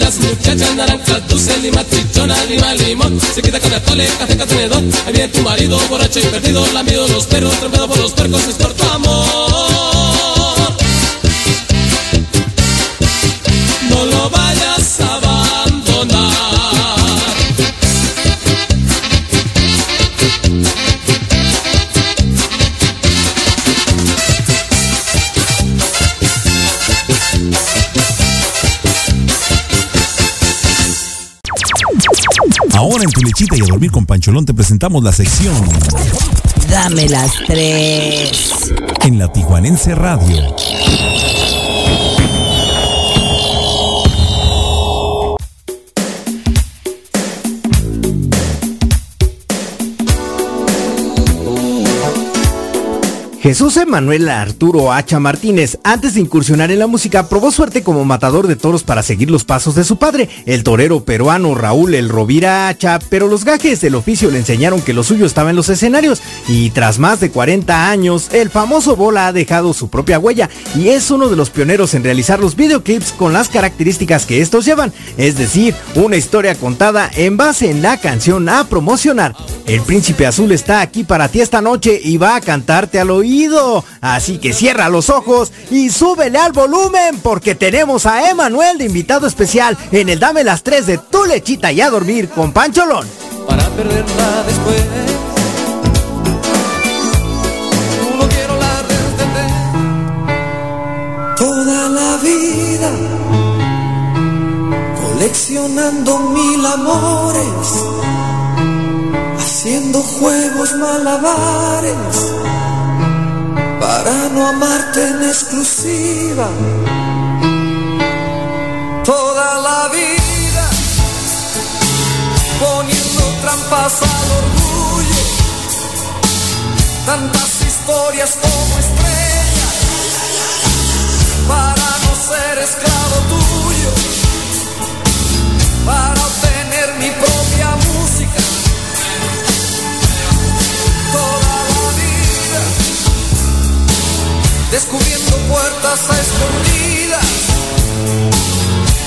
Las muchachas naranjas, dulce, lima, chichona, lima, limón. Se quita con la tole, café tenedor. Ahí viene tu marido, borracho y perdido, lamido los perros, trempado por los percos, es por amor. Ahora en tu lechita y a dormir con Pancholón te presentamos la sección Dame las tres. en la Tijuanense Radio. Jesús Emanuel Arturo Hacha Martínez, antes de incursionar en la música, probó suerte como matador de toros para seguir los pasos de su padre, el torero peruano Raúl El Rovira Hacha, pero los gajes del oficio le enseñaron que lo suyo estaba en los escenarios, y tras más de 40 años, el famoso Bola ha dejado su propia huella, y es uno de los pioneros en realizar los videoclips con las características que estos llevan, es decir, una historia contada en base en la canción a promocionar. El príncipe azul está aquí para ti esta noche y va a cantarte al oído. Así que cierra los ojos y súbele al volumen porque tenemos a Emanuel de invitado especial en el Dame las 3 de tu lechita y a dormir con Pancholón. para perderla después. Toda la vida coleccionando mil amores, haciendo juegos malabares para no amarte en exclusiva. Toda la vida poniendo trampas al orgullo, tantas historias como estrellas para no ser esclavo tuyo, para obtener mi propia música. Descubriendo puertas a escondidas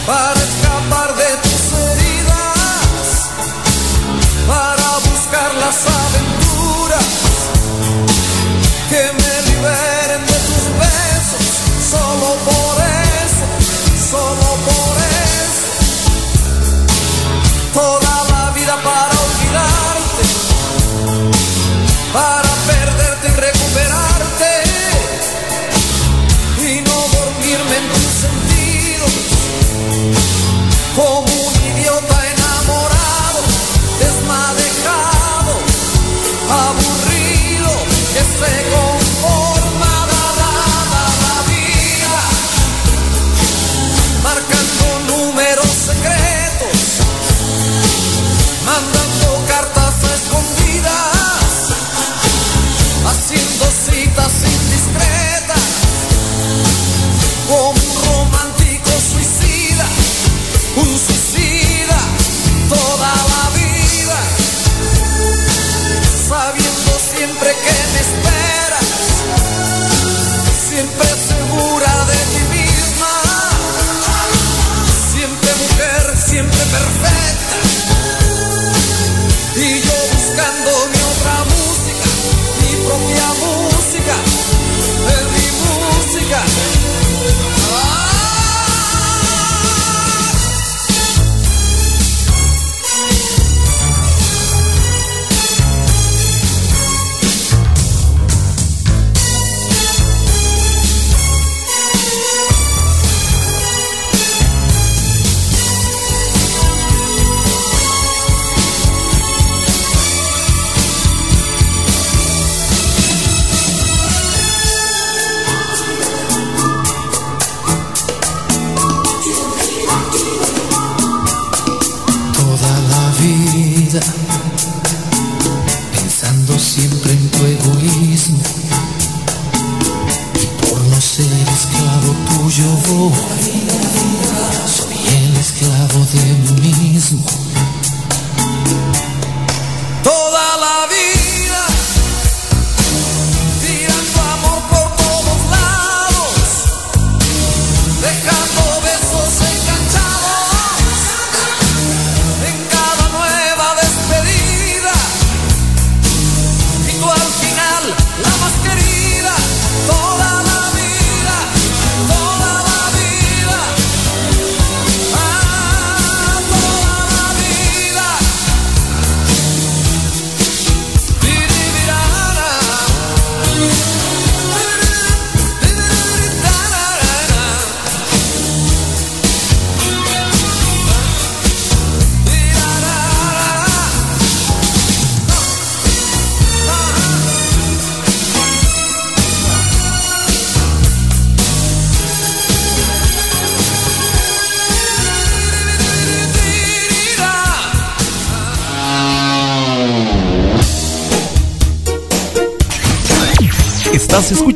para escapar de tus heridas, para buscar las aventuras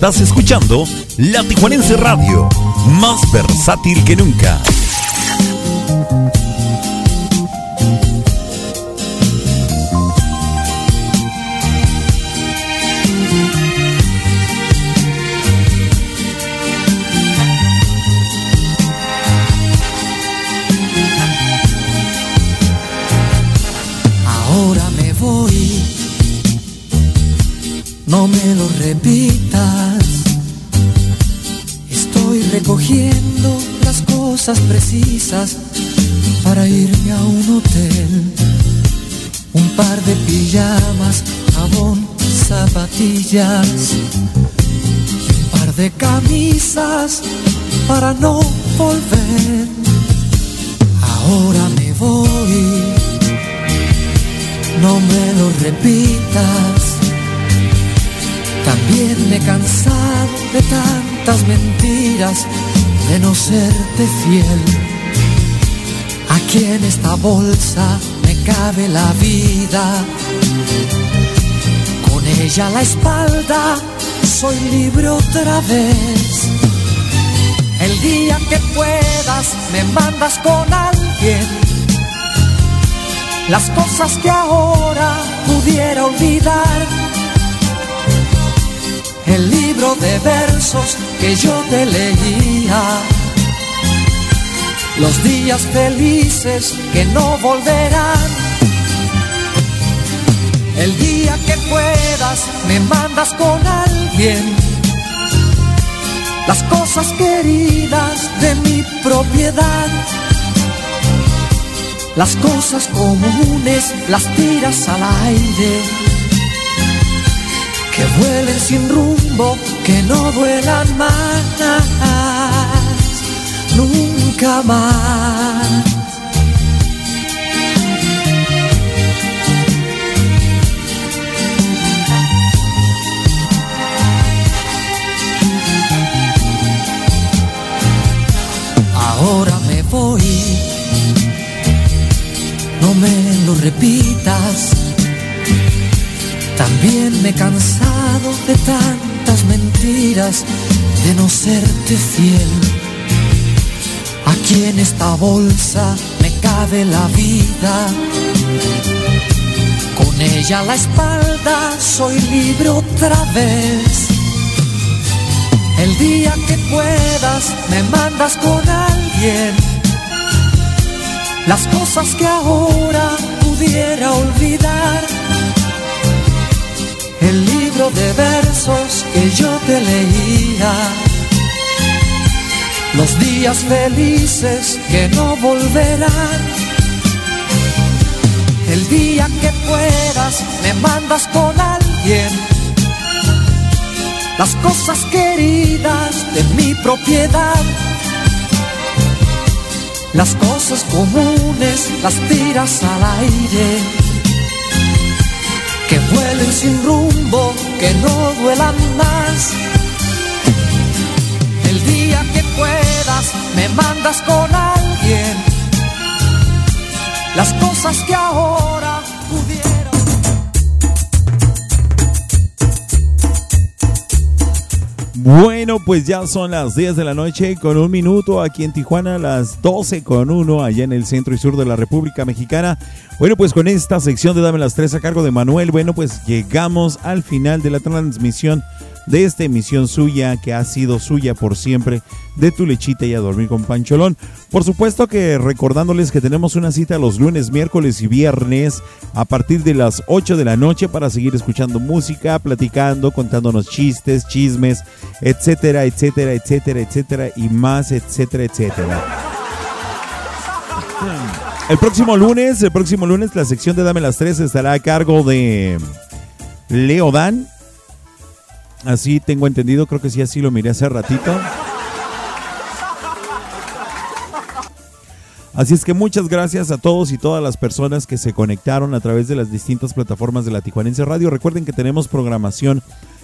Estás escuchando La Tijuanense Radio, más versátil que nunca. Ahora me voy, no me lo repito. Para no volver. Ahora me voy. No me lo repitas. También me he de tantas mentiras, de no serte fiel. Aquí en esta bolsa me cabe la vida. Con ella a la espalda soy libre otra vez. El día que puedas me mandas con alguien. Las cosas que ahora pudiera olvidar el libro de versos que yo te leía, los días felices que no volverán. El día que puedas me mandas con alguien las cosas queridas de mi propiedad. Las cosas comunes las tiras al aire que vuelen sin rumbo, que no vuelan más, nunca más. No me lo repitas también me he cansado de tantas mentiras, de no serte fiel. Aquí en esta bolsa me cabe la vida. Con ella a la espalda soy libre otra vez. El día que puedas me mandas con alguien. Las cosas que ahora pudiera olvidar el libro de versos que yo te leía, los días felices que no volverán. El día que puedas me mandas con alguien las cosas queridas de mi propiedad. Las cosas comunes las tiras al aire que vuelen sin rumbo, que no duelan más. El día que puedas me mandas con alguien las cosas que ahora Bueno, pues ya son las 10 de la noche con un minuto aquí en Tijuana, las 12 con uno allá en el centro y sur de la República Mexicana. Bueno, pues con esta sección de Dame las Tres a cargo de Manuel, bueno, pues llegamos al final de la transmisión de esta emisión suya que ha sido suya por siempre de tu lechita y a dormir con Pancholón. Por supuesto que recordándoles que tenemos una cita los lunes, miércoles y viernes a partir de las 8 de la noche para seguir escuchando música, platicando, contándonos chistes, chismes, etcétera, etcétera, etcétera, etcétera y más, etcétera, etcétera. El próximo lunes, el próximo lunes la sección de Dame las Tres estará a cargo de Leo Dan. Así tengo entendido, creo que sí, así lo miré hace ratito. Así es que muchas gracias a todos y todas las personas que se conectaron a través de las distintas plataformas de la Tijuanense Radio. Recuerden que tenemos programación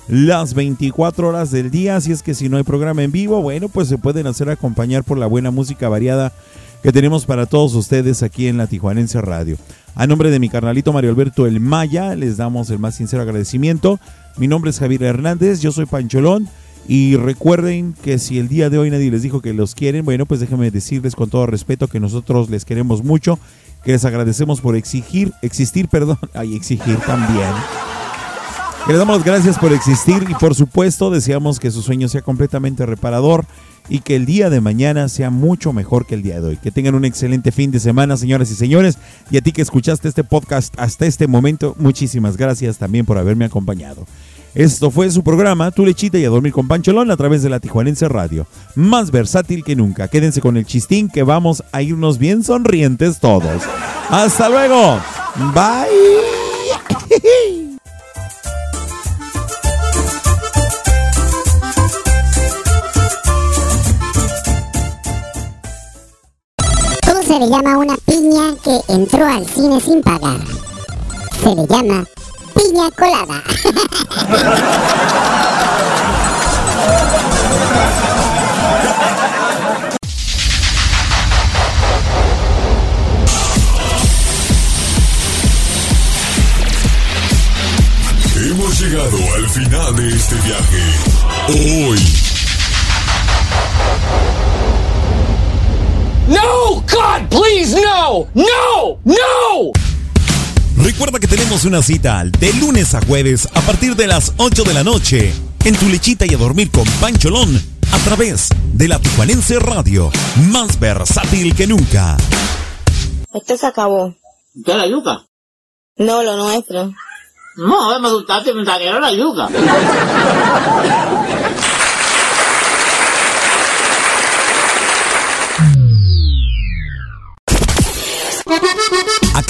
las 24 horas del día, así es que si no hay programa en vivo, bueno, pues se pueden hacer acompañar por la buena música variada que tenemos para todos ustedes aquí en la Tijuanense Radio. A nombre de mi carnalito Mario Alberto El Maya, les damos el más sincero agradecimiento. Mi nombre es Javier Hernández, yo soy Pancholón. Y recuerden que si el día de hoy nadie les dijo que los quieren, bueno, pues déjenme decirles con todo respeto que nosotros les queremos mucho, que les agradecemos por exigir, existir, perdón, ay, exigir también. Que les damos las gracias por existir y por supuesto deseamos que su sueño sea completamente reparador y que el día de mañana sea mucho mejor que el día de hoy. Que tengan un excelente fin de semana, señoras y señores. Y a ti que escuchaste este podcast hasta este momento, muchísimas gracias también por haberme acompañado. Esto fue su programa, Tu Lechita y a Dormir con Pancholón a través de la Tijuanense Radio. Más versátil que nunca. Quédense con el chistín que vamos a irnos bien sonrientes todos. Hasta luego. Bye. se le llama una piña que entró al cine sin pagar? Se le llama piña colada. Hemos llegado al final de este viaje. Hoy. No, God, please, no, no, no. Recuerda que tenemos una cita de lunes a jueves a partir de las 8 de la noche en tu lechita y a dormir con Pancholón a través de la Tijuanense Radio, más versátil que nunca. Esto se acabó. ¿Qué la yuca? No, lo nuestro. No, me asustaste, me saquearon la yuca.